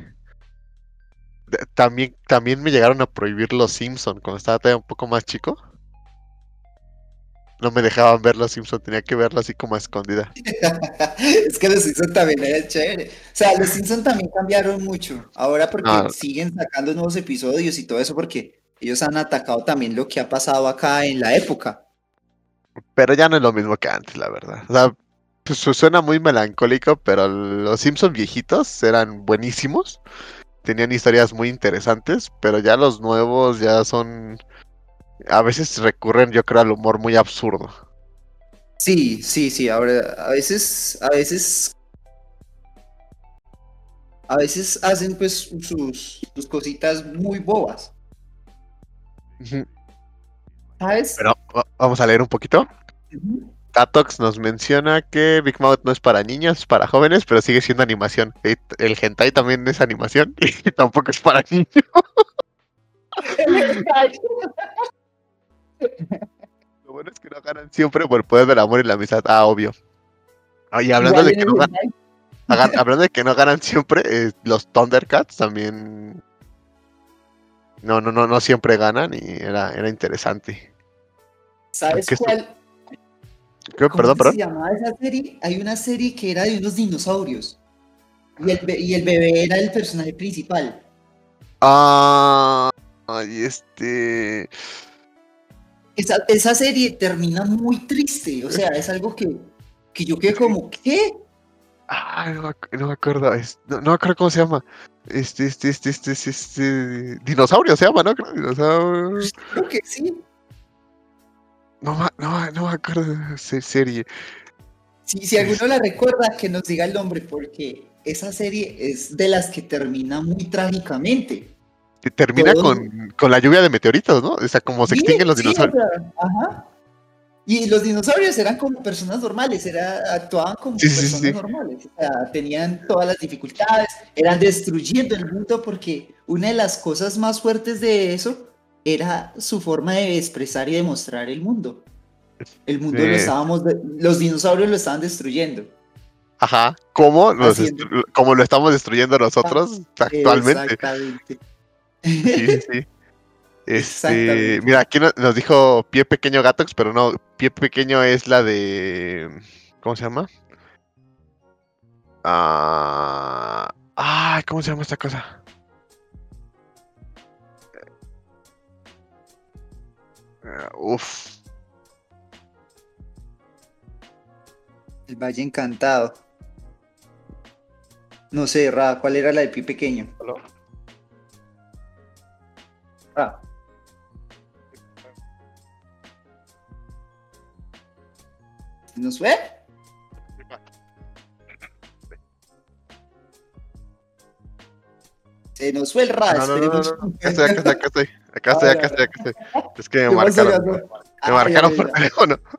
También, también me llegaron a prohibir los Simpson cuando estaba todavía un poco más chico. no me dejaban ver los Simpsons, tenía que verlo así como a escondida. es que los Simpsons también era chévere. O sea, los Simpsons también cambiaron mucho. Ahora porque Ah. siguen sacando nuevos episodios y todo eso porque ellos han atacado también lo que ha pasado acá en la época. Pero ya no es lo mismo que antes, la verdad. O sea, pues, su- suena muy melancólico, pero los Simpsons viejitos eran buenísimos. Tenían historias muy interesantes, pero ya los nuevos ya son... A veces recurren, yo creo, al humor muy absurdo. Sí, sí, sí. Ahora, a veces, a veces, a veces hacen pues sus, sus cositas muy bobas, ¿sabes? Pero va- vamos a leer un poquito. Tatox nos menciona que Big Mouth no es para niños, es para jóvenes, pero sigue siendo animación. Y El hentai también es animación y tampoco es para niños. Lo bueno es que no ganan siempre por el poder del amor y la amistad. Ah, obvio. Oye, hablando Igual de que no ganan, hablando de que no ganan siempre, eh, los Thundercats también. No, no, no, no siempre ganan y era, era interesante. ¿Sabes cuál? Creo, ¿Cómo perdón, perdón. se llamaba esa serie? Hay una serie que era de unos dinosaurios. Y el, y el bebé era el personaje principal. Ah, ay, este. Esa, esa serie termina muy triste. O sea, es algo que, que yo quedé como, ¿qué? Ah, no, me no acuerdo. es- no, no me acuerdo cómo se llama. Este, este, este, este, este, este, Dinosaurio se llama, ¿no? Creo, dinosaurio. Creo que sí. No, no, no me acuerdo de esa serie. Si, si alguno la recuerda, que nos diga el nombre, porque esa serie es de las que termina muy trágicamente. Que termina Todo- con, con la lluvia de meteoritos, ¿no? O sea, como se Sí, extinguen los sí, o dinosaurios. sea, ajá. Y los dinosaurios eran como personas normales, era, actuaban como Sí, sí, sí, personas sí. normales. O sea, tenían todas las dificultades, eran destruyendo el mundo porque una de las cosas más fuertes de eso era su forma de expresar y demostrar el mundo. El mundo lo estábamos, los dinosaurios lo estaban destruyendo. Ajá. ¿Cómo, como lo estamos destruyendo nosotros actualmente? Exactamente. Sí, sí, sí. Este, Exactamente. mira, aquí no- nos dijo Pie Pequeño Gatox, pero no, Pie Pequeño es la de. ¿Cómo se llama? Ah, ay, ¿cómo se llama esta cosa? Ah, Uf. El Valle Encantado. No sé, Ra, ¿cuál era la del pie pequeño? Ra. ¿Nos fue? Se nos fue el Ra, No, no, no, no. Acá estoy, acá estoy, acá estoy. Acá estoy, acá estoy. Es que me ¿Qué pasó, marcaron. Me marcaron por teléfono.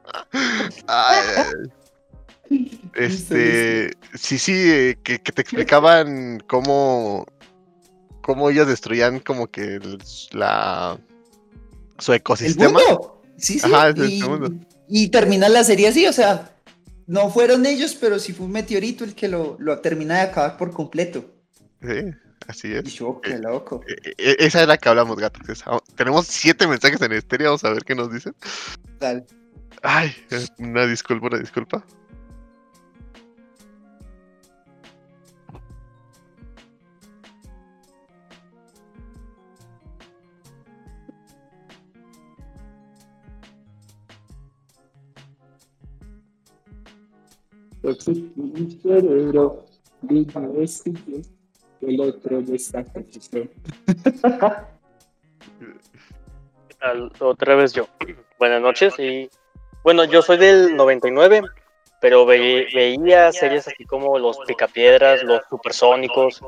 Este, sí, sí, eh, que, que te explicaban cómo, cómo ellos destruían como que el- la su ¿El ecosistema. mundo? Sí, sí. Ajá, es el mundo. Y termina la serie así, o sea, no fueron ellos, pero sí fue un meteorito el que lo, lo termina de acabar por completo. Sí, así Y es. yo, qué loco. E- e- esa es la que hablamos, gatos. esa. Tenemos siete mensajes en estéreo, vamos a ver qué nos dicen. Tal. Ay, eh, una disculpa, una disculpa. Mi cerebro dijo esto y el otro. Otra vez yo. Buenas noches y bueno, yo soy del 99, pero ve- veía series así como Los Picapiedras, Los Supersónicos,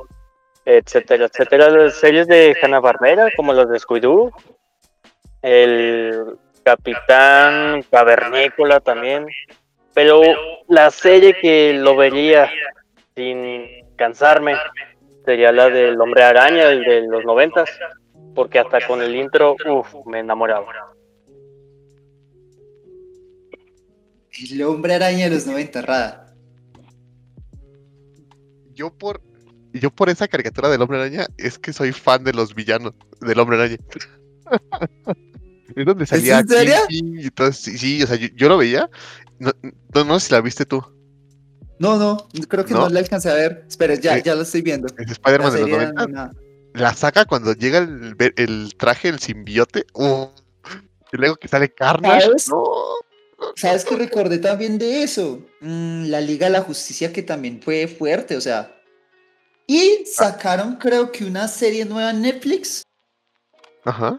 etcétera, etcétera. Las series de Hanna-Barbera, como las de Scooby-Doo, el Capitán Cavernícola también. Pero la serie que lo vería sin cansarme sería la del Hombre Araña, el de los noventas, porque hasta con el intro, uff, me enamoraba. El hombre araña de los 90, Rada. Yo por yo por esa caricatura del hombre araña es que soy fan de los villanos del hombre araña. Es donde salía en serio? Kinky y todo. Sí, sí, o sea, yo, yo lo veía. No, no, no sé si la viste tú. No, no, creo que no, ¿No? la alcancé a ver. Espera, ya, Eh, ya lo estoy viendo. Es La Spider-Man de los serie 90. animada. La saca cuando llega el, el traje, el simbiote. uh, y luego que sale Carnage. ¿Sabes? No. ¿Sabes qué recordé también de eso? Mm, la Liga de la Justicia que también fue fuerte, o sea. Y sacaron creo que una serie nueva en Netflix Ajá.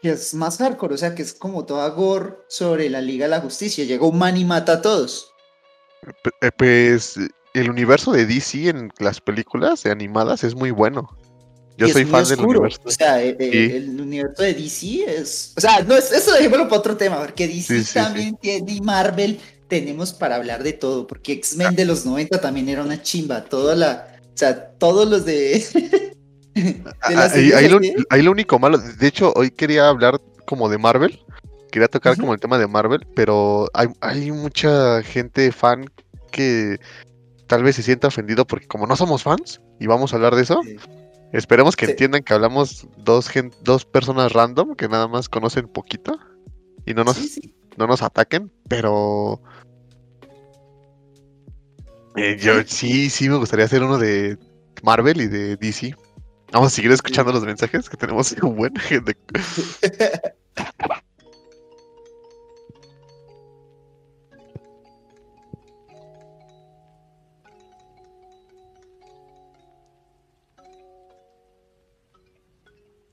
Que es más hardcore, o sea, que es como toda gore sobre la Liga de la Justicia. Llega un man y mata a todos. Eh, Pues el universo de DC en las películas de animadas es muy bueno. Yo y soy fan del universo. O sea, eh, eh, Sí. el universo de DC es. O sea, no es, eso dejémoslo para otro tema, porque DC Sí, sí, sí. también tiene y Marvel tenemos para hablar de todo, porque X-Men de los 90 también era una chimba. Toda la. O sea, todos los de. Ah, las ahí, lo, así, ahí lo único malo, de hecho, hoy quería hablar como de Marvel. Quería tocar como el tema de Marvel, pero hay, hay mucha gente fan que tal vez se sienta ofendido porque como no somos fans y vamos a hablar de eso, Sí. esperemos que Sí. entiendan que hablamos dos, gen- dos personas random que nada más conocen poquito y no nos, sí. no nos ataquen, pero eh, yo sí, sí me gustaría hacer uno de Marvel y de DC. Vamos a seguir escuchando los mensajes que tenemos un buen de...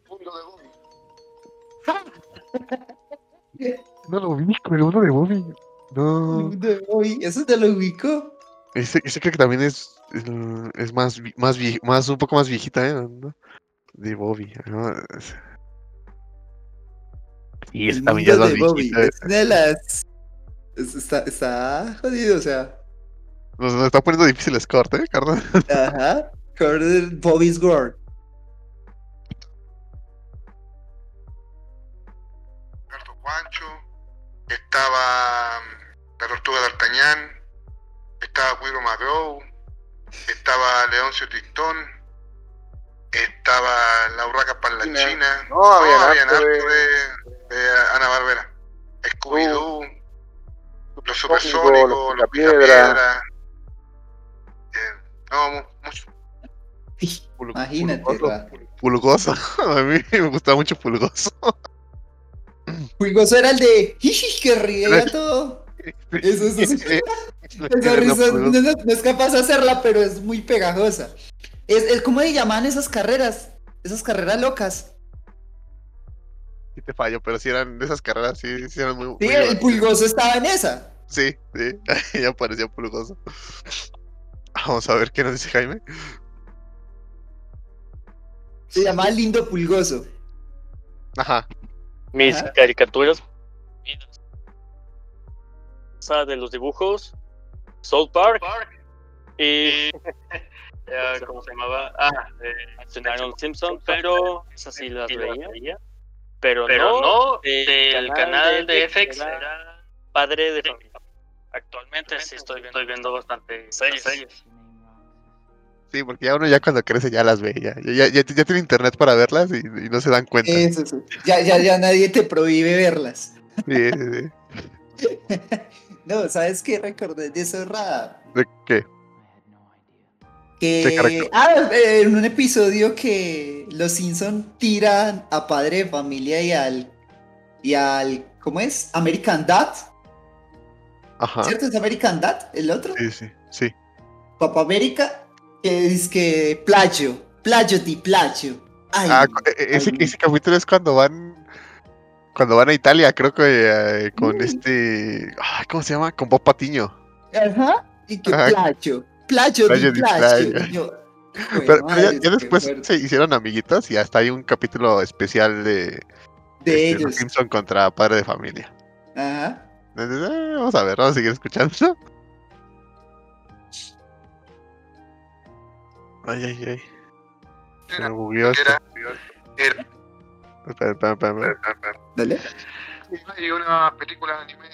Mundo de Bobby. No lo vi con el uno de Bobby. No. De hoy, eso te lo ubico. Ese, ese creo que también es, es, más, más, vie- más, un poco más viejita, ¿eh? ¿No? De Bobby. ¿no? Es- Y El también ya es mundo más de Bobby. viejita. Es de las. es- Está, está jodido, o sea. Nos, nos está poniendo difícil el corte, ¿eh, carnal? Ajá. Corner Bobby's World. Ricardo Juancho, estaba mm, la tortuga d'Artagnan, estaba Guido Madrow, estaba Leoncio Tristón, estaba la Urraca Parlanchina, No, había habían harto harto de- de, de Ana Barbera, Scooby-Doo, los Supersónicos, los. Picapiedra, eh, no, mu- mucho. Imagínate, pulgoso. A mí me gustaba mucho Pulgoso. Pulgoso era el de. "Jiji, que ríe todo. Eso, eso, eso. Esa risa no, no- no es capaz de hacerla, pero es muy pegajosa. Es, es como se llaman esas carreras. Esas carreras locas. Sí te fallo, pero si eran de esas carreras, sí, sí eran muy... Sí, muy el pulgoso estaba en esa. Sí, sí, ya parecía Pulgoso. Vamos a ver qué nos dice Jaime. Se llamaba Lindo Pulgoso. Ajá. Mis Ajá. caricaturas de los dibujos, South Park y eh, ¿cómo se llamaba? Ah, eh, Simpson, pero esas sí las veía. Pero, no, del canal de FX era padre de familia. Actualmente sí estoy viendo, estoy viendo bastante series. Sí, porque ya uno ya cuando crece ya las ve, ya, ya, ya, ya tiene internet para verlas y, y no se dan cuenta. Eso, sí. Ya, ya, ya nadie te prohíbe verlas. Sí, sí, sí. No, ¿sabes qué recordé de eso, Rada? ¿De qué? ¿Qué Que, ah, en un episodio que los Simpson tiran a padre de familia y al y al ¿cómo es? American Dad, Ajá. ¿cierto? Es American Dad, el otro. Sí, sí, sí. Papá América, que es que plagio, plagio di plagio. Ay, Ah, e- e- ese, ay, ese capítulo es cuando van cuando van a Italia, creo que eh, con Mm. este, ay, ¿cómo se llama? Con Bob Patiño. ajá, y que Ajá. plagio, plagio Plagio di di plagio. plagio. Y yo, hijo de Pero, pero ya, después se hicieron amiguitos y hasta hay un capítulo especial de, de este, Los ellos. Simpson contra Padre de Familia. Ajá. Entonces, eh, vamos a ver, vamos a seguir escuchando. Ay, ay, ay. Se me Era- era- era- Dale. Una película de anime.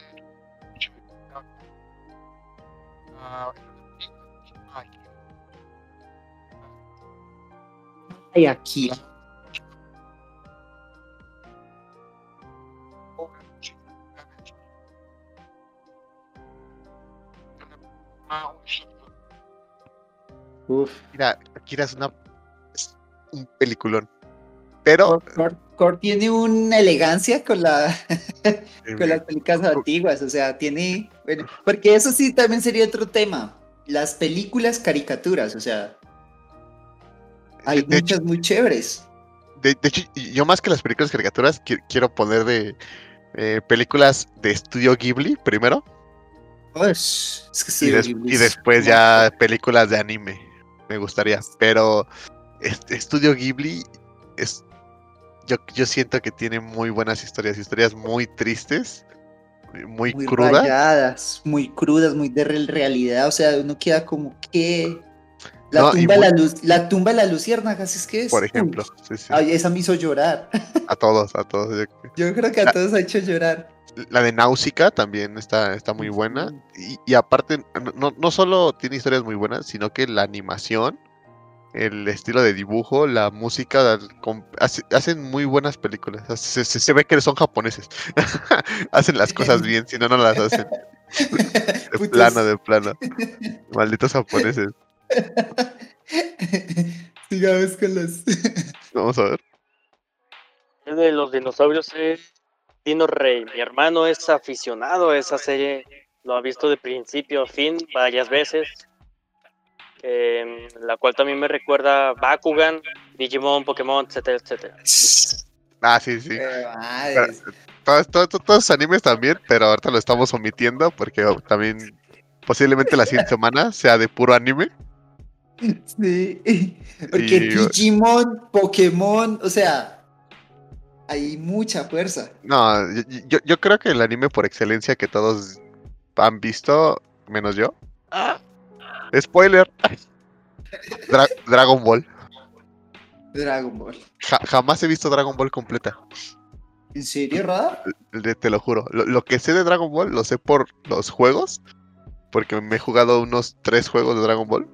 Aquí. Uf. Mira, Akira es una un peliculón. Pero. Core tiene una elegancia con la con las películas antiguas, o sea, tiene, bueno, porque eso sí también sería otro tema, las películas caricaturas, o sea, hay de hecho, muchas muy chéveres. de, de hecho, yo más que las películas caricaturas, qui- quiero poner de eh, películas de estudio Ghibli primero. Ush, es que y, sí, des- Ghibli y es después ya películas de anime. Me gustaría. Pero este estudio Ghibli es. Yo, yo siento que tiene muy buenas historias, historias muy tristes, muy, muy crudas. rayadas, muy crudas, muy de real- realidad, o sea, uno queda como que la No, tumba de muy- la luz, la tumba de la luciérnagas, es que es. Por ejemplo. Sí, sí. ay, esa me hizo llorar. A todos, a todos. yo- Yo creo que a La- todos ha hecho llorar. La de Náusica también está, está muy buena. Y, y aparte, no, no solo tiene historias muy buenas, sino que la animación, el estilo de dibujo, la música, hace- hacen muy buenas películas. Se, se- se ve que son japoneses. hacen las cosas bien, si no, no las hacen. De Putos- plano, de plano. Malditos japoneses. Sigamos con los. Vamos a ver. El de los dinosaurios es Dino Rey. Mi hermano es aficionado a esa serie. Lo ha visto de principio a fin varias veces. Em, la cual también me recuerda Bakugan, Digimon, Pokémon, etcétera, etcétera. Ah, sí, sí. Todos, todos, todos los animes también, pero ahorita lo estamos omitiendo porque también posiblemente la siguiente semana sea de puro anime. Sí. Porque Y- Digimon, Pokémon, o sea, hay mucha fuerza. No, yo, yo- yo creo que el anime por excelencia que todos han visto, menos yo. Spoiler. Dra- Dragon Ball. Dragon Ball. Ja- jamás he visto Dragon Ball completa. ¿En serio, Rada? te lo juro. Lo, lo que sé de Dragon Ball lo sé por los juegos. Porque me he jugado unos tres juegos de Dragon Ball.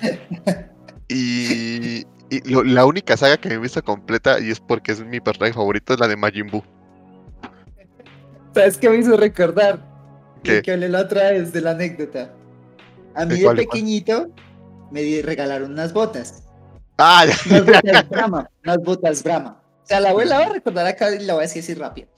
Y, y lo- la única saga que me he visto completa, y es porque es mi personaje favorito, es la de Majin Buu. ¿Sabes qué me hizo recordar? Que hablé la otra vez de la anécdota. A mí ¿De cuál, cuál? pequeñito me regalaron unas botas. Ah. Unas botas Brahma. Unas botas Brahma. O sea, la voy, la voy a recordar acá y la voy a decir así rápido.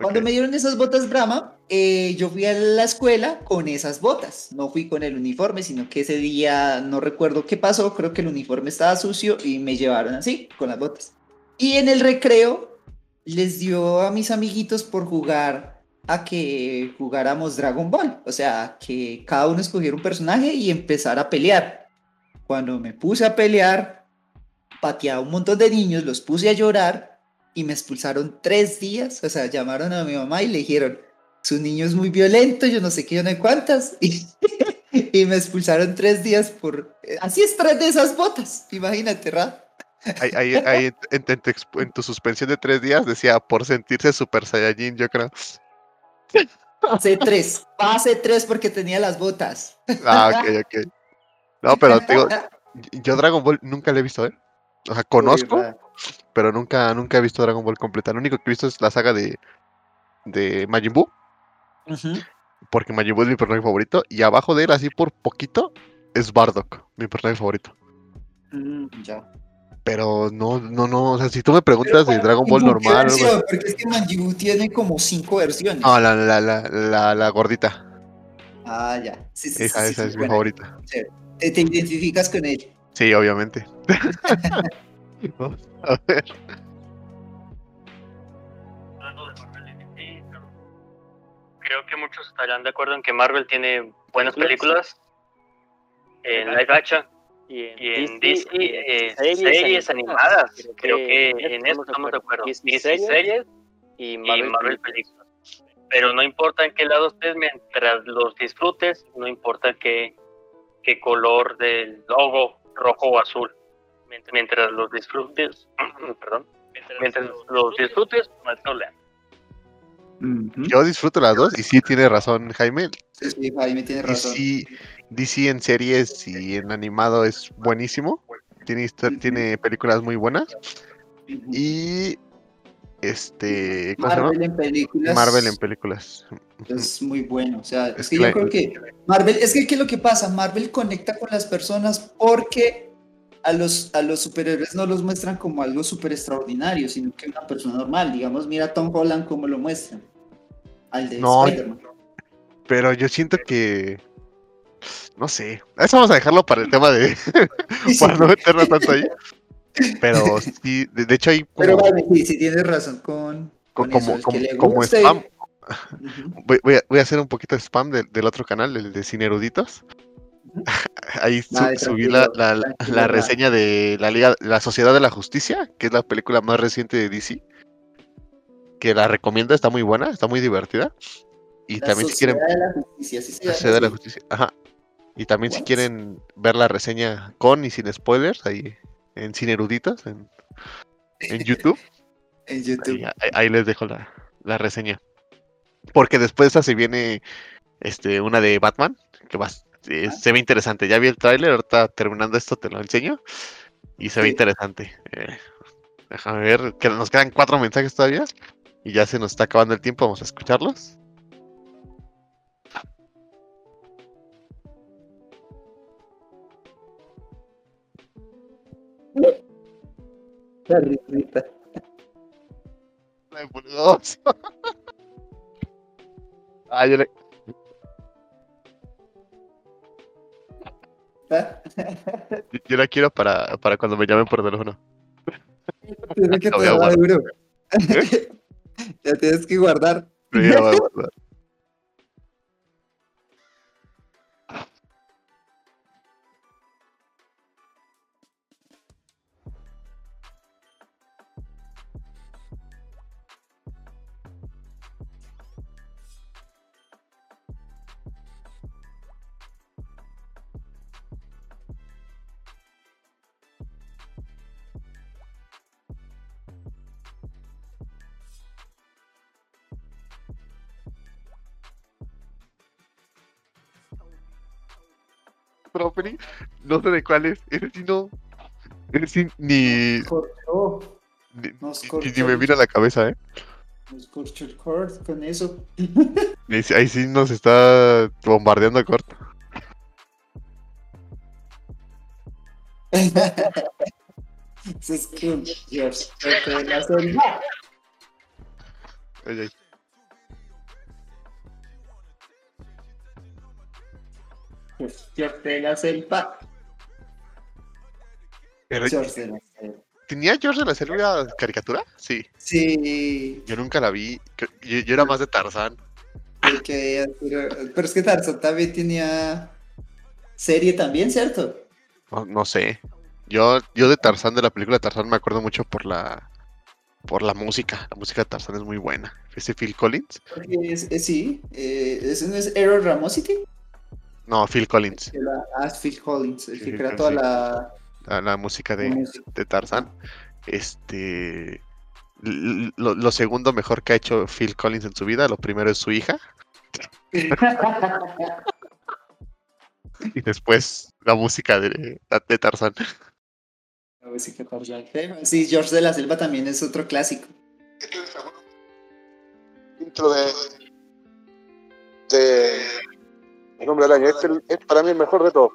Cuando me dieron esas botas Brahma, eh, yo fui a la escuela con esas botas. No fui con el uniforme, sino que ese día no recuerdo qué pasó. Creo que el uniforme estaba sucio y me llevaron así, con las botas. Y en el recreo les dio a mis amiguitos por jugar a que jugáramos Dragon Ball. O sea, que cada uno escogiera un personaje y empezar a pelear. Cuando me puse a pelear, pateé a un montón de niños, los puse a llorar y me expulsaron tres días. O sea, llamaron a mi mamá y le dijeron, su niño es muy violento, yo no sé qué, yo no sé cuántas. Y, y me expulsaron tres días por... Así es, tres de esas botas. Imagínate, ¿ra? Ahí, ahí- ahí en, en- en tu en tu suspensión de tres días decía por sentirse Super Saiyajin, yo creo. Pasé tres. Pasé tres porque tenía las botas. Ah, ok, ok. No, pero digo, yo Dragon Ball nunca le he visto, ¿eh? O sea, conozco, Uy, pero nunca, nunca he visto Dragon Ball completa. Lo único que he visto es la saga de, de Majin Buu, porque Majin Buu es mi personaje favorito, y abajo de él, así por poquito, es Bardock, mi personaje favorito. Mm, ya. Pero no, no, no, o sea, si tú me preguntas de Dragon Ball ¿En qué normal, o algo versión? Porque es que Manjibu tiene como cinco versiones. no, la, la, la, la, la gordita, Ah, ya. Sí, sí, esa, esa sí, es mi buena. favorita. Te, te identificas con él. Sí, obviamente. Vamos a ver. Hablando de Marvel, sí, pero Creo que muchos estarán de acuerdo en que Marvel tiene buenas películas en live action y en, DC, eh, series, animadas. Creo que en eso estamos de acuerdo. DC series y Marvel, películas. Pero no importa en qué lado estés, mientras los disfrutes, no importa qué, qué color del logo, rojo o azul. Mientras, mientras los disfrutes, perdón, mientras los disfrutes, no hay problema. Yo disfruto las dos, y sí tiene razón Jaime. Sí, sí, Jaime tiene razón. DC, DC en series y en animado es buenísimo. Tiene, películas muy buenas. Y este. Marvel en películas. Marvel en películas. Es muy bueno. O sea, es, que yo creo que Marvel, es que ¿qué es lo que pasa? Marvel conecta con las personas porque a los, a los superhéroes no los muestran como algo súper extraordinario, sino que una persona normal. Digamos, mira a Tom Holland cómo lo muestran. Al de No, Spider-Man. Pero yo siento que. No sé. Eso vamos a dejarlo para el tema de. Sí, sí. para no meternos tanto ahí. Pero sí, de, de hecho hay Pero vale, sí, sí tienes razón con, co- con como, eso, como, que spam. Voy, voy a, voy a hacer un poquito de spam del, del otro canal, el de Cine Eruditos. Ahí su- subí la, la- reseña de la Liga, la Sociedad de la Justicia, que es la película más reciente de DC. Que la recomiendo, está muy buena, está muy divertida. Y La también si quieren Sociedad de la Justicia, sí llama Sociedad de la. Justicia. Ajá. Y también si quieren ver la reseña con y sin spoilers, ahí en Cine Eruditos, en, en YouTube, En YouTube. ahí, les dejo la, la reseña. Porque después de esa se viene este, una de Batman, que va, eh, Ah. se ve interesante. Ya vi el tráiler, ahorita terminando esto te lo enseño. Y se ve Sí. interesante. Eh, déjame ver, que nos quedan cuatro mensajes todavía. Y ya se nos está acabando el tiempo, vamos a escucharlos. La risita. Por Dios. Ah, yo le-. Yo, la quiero para, para cuando me llamen por teléfono. Tiene que te duro. ya tienes que guardar. Sí, ya voy a guardar. Opening, no sé de cuál es. Ese sí no. Ese sí ni. Cortó. Ni, Nos ni- cortó. ni me vino a la cabeza, ¿eh? Nos cortó el cord con eso. Ahí, sí- nos está bombardeando corto. Ese es George de la. Ay, George de la selva. Pero, George de la selva. ¿Tenía George de la Selva caricatura? Sí. Sí, Yo nunca la vi. Yo, yo era más de Tarzán. el que- pero, pero es que Tarzan también tenía serie también, ¿cierto? No, no sé. Yo, yo de Tarzán, de la película de Tarzán, me acuerdo mucho por la por la música. La música de Tarzán es muy buena. Ese Phil Collins. Porque es- es- sí, eh, ¿ese no es Errol Ramosity? No, Phil Collins. Ah, es Phil Collins, el que sí, crea sí. toda la, La, la música de, música. de Tarzán. Este. Lo, lo segundo mejor que ha hecho Phil Collins en su vida, lo primero es su hija. Y después la música de, de Tarzán. La música Tarzán. Sí, George de la Selva también es otro clásico. Intro de. de. El nombre del año. Este es para mí el mejor de todos.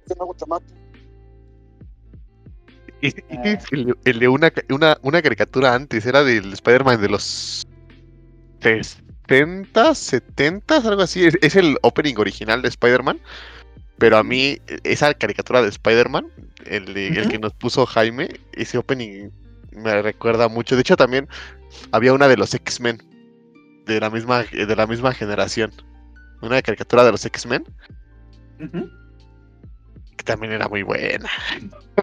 Este me gusta más. Y, y Ah. el, de- el de una, una, una caricatura antes, era del Spider-Man de los 60, 70, algo así. Es, es el opening original de Spider-Man. Pero a mí, esa caricatura de Spider-Man, el, de- el que nos puso Jaime, ese opening me recuerda mucho. De hecho, también había una de los X-Men, de la misma, de la misma generación. Una caricatura de los X-Men, que también era muy buena.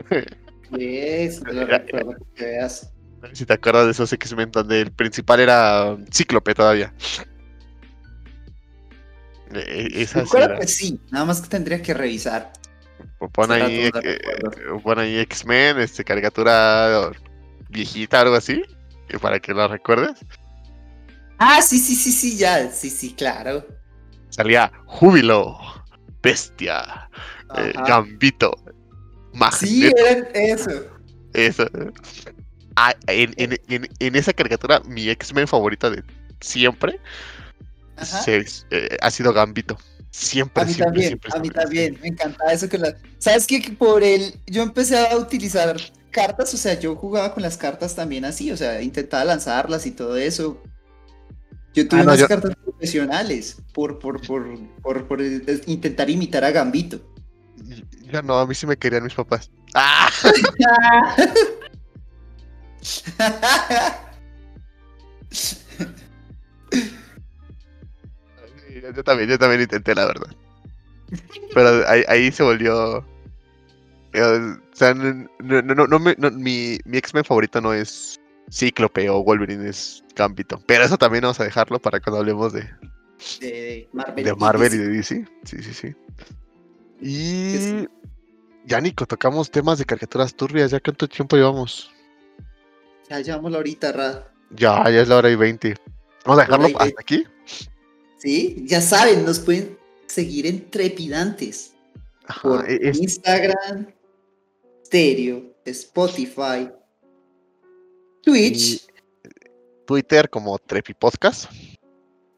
Yes, te lo recuerdo que veas. Si te acuerdas de esos X-Men donde el principal era um, Cíclope todavía. E- e- Esa sí era. que sí, nada más que tendría que revisar. Pon ahí, eh, pon ahí X-Men, este, caricatura viejita, algo así, para que la recuerdes. Ah, sí, sí, sí, sí, ya. Sí, sí, claro. Salía Júbilo, Bestia, eh, Ajá. Gambito, Sí, Magneto. eran eso. Eso. Ah, en, en- en- en esa caricatura, mi X-Men favorita de siempre se- eh, ha sido Gambito. Siempre, A mí siempre, también, siempre, a mí siempre. también, me encantaba eso con las... ¿Sabes qué? Que por el... Yo empecé a utilizar cartas, o sea, yo jugaba con las cartas también así, o sea, intentaba lanzarlas y todo eso. Yo tuve Ah, no, unas yo- cartas profesionales por, por, por, por, por intentar imitar a Gambito. Ya no, a mí sí me querían mis papás. ¡Ah! Yo, yo también, yo también intenté, la verdad. Pero ahí, ahí se volvió. eh, o sea, no, no, no, no me- no, mi, mi X-Men favorito no es Cíclope o Wolverine, es Gambito. Pero eso también vamos a dejarlo para cuando hablemos de, de Marvel. de Marvel y de DC. Sí, sí, sí. Y. Ya, Nico, tocamos temas de caricaturas turbias. ¿Ya cuánto tiempo llevamos? Ya llevamos la horita, Ra. Ya, ya es la hora y 20. Vamos a dejarlo hasta 20. aquí. Sí, ya saben, nos pueden seguir en Trepidantes. Ajá, por e- es- Instagram, Stereo, Spotify, Twitch Twitter como Trepi Podcast.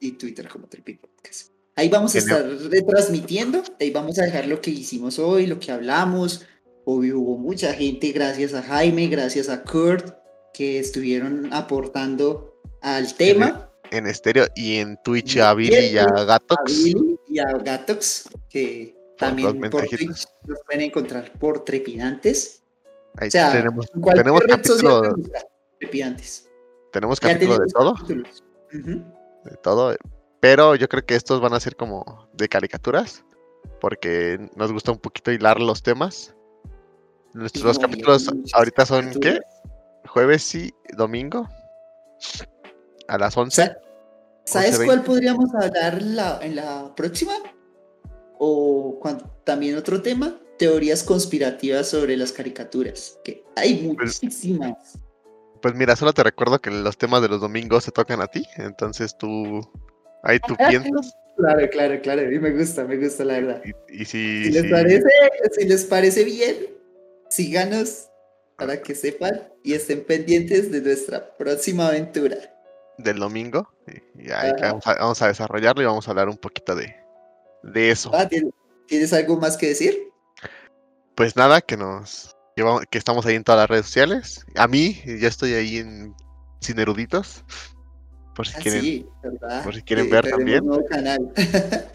y Twitter como Trepi Podcast. Ahí vamos a estar retransmitiendo, ahí vamos a dejar lo que hicimos hoy, lo que hablamos. Hoy hubo mucha gente, gracias a Jaime, gracias a Kurt, que estuvieron aportando al tema. En estéreo y en Twitch Y a Billy y a Gatox. A Billy y a Gatox, que también por. Twitch los pueden encontrar por Trepidantes. Ahí O sea, tenemos, en cualquier tenemos red social capítulo, gusta, Trepidantes. tenemos capítulo de tenemos todo, capítulos. Ujú. de todo. Pero yo creo que estos van a ser como de caricaturas. Porque nos gusta un poquito hilar los temas. Nuestros No, capítulos ahorita son ¿qué? Jueves y domingo. A las O 11. sea, ¿Sabes 11:20. cuál podríamos hablar la- en la próxima? O también otro tema, teorías conspirativas sobre las caricaturas, que hay Pues- muchísimas. Pues mira, solo te recuerdo que los temas de los domingos se tocan a ti. Entonces tú. Ahí tú piensas. Claro, claro, claro, a mí me gusta, me gusta la verdad. Y, y si, Si les si- parece, si les parece bien, síganos para que sepan y estén pendientes de nuestra próxima aventura. del domingo. Y, y ahí vamos, a, vamos a desarrollarlo y vamos a hablar un poquito de, de eso. Ah, ¿tien- ¿Tienes algo más que decir? Pues nada, que nos que, vamos- que estamos ahí en todas las redes sociales. A mí, ya estoy ahí en Sin Eruditos. Por si Ah, quieren. sí, ¿verdad? por si quieren Que ver también. nuevo canal.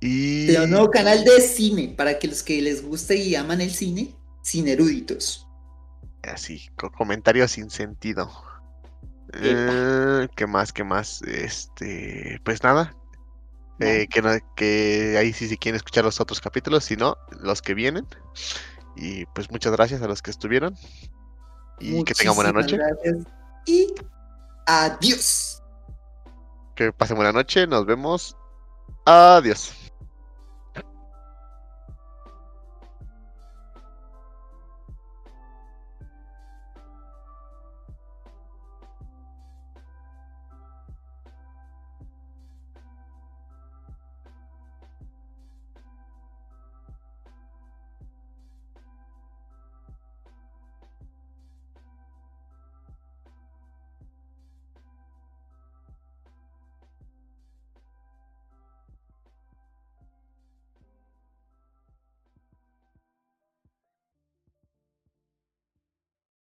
Y un nuevo canal de cine para que los que les guste y aman el cine, sin eruditos. así, con comentarios sin sentido. Eh, ¿Qué más? ¿Qué más? Este, pues nada. eh, que, no- que ahí sí si quieren escuchar los otros capítulos, si no, los que vienen. Y pues muchas gracias a los que estuvieron. Y que tengan buena noche. Gracias. Y adiós. Que pasen buena noche. Nos vemos. Adiós.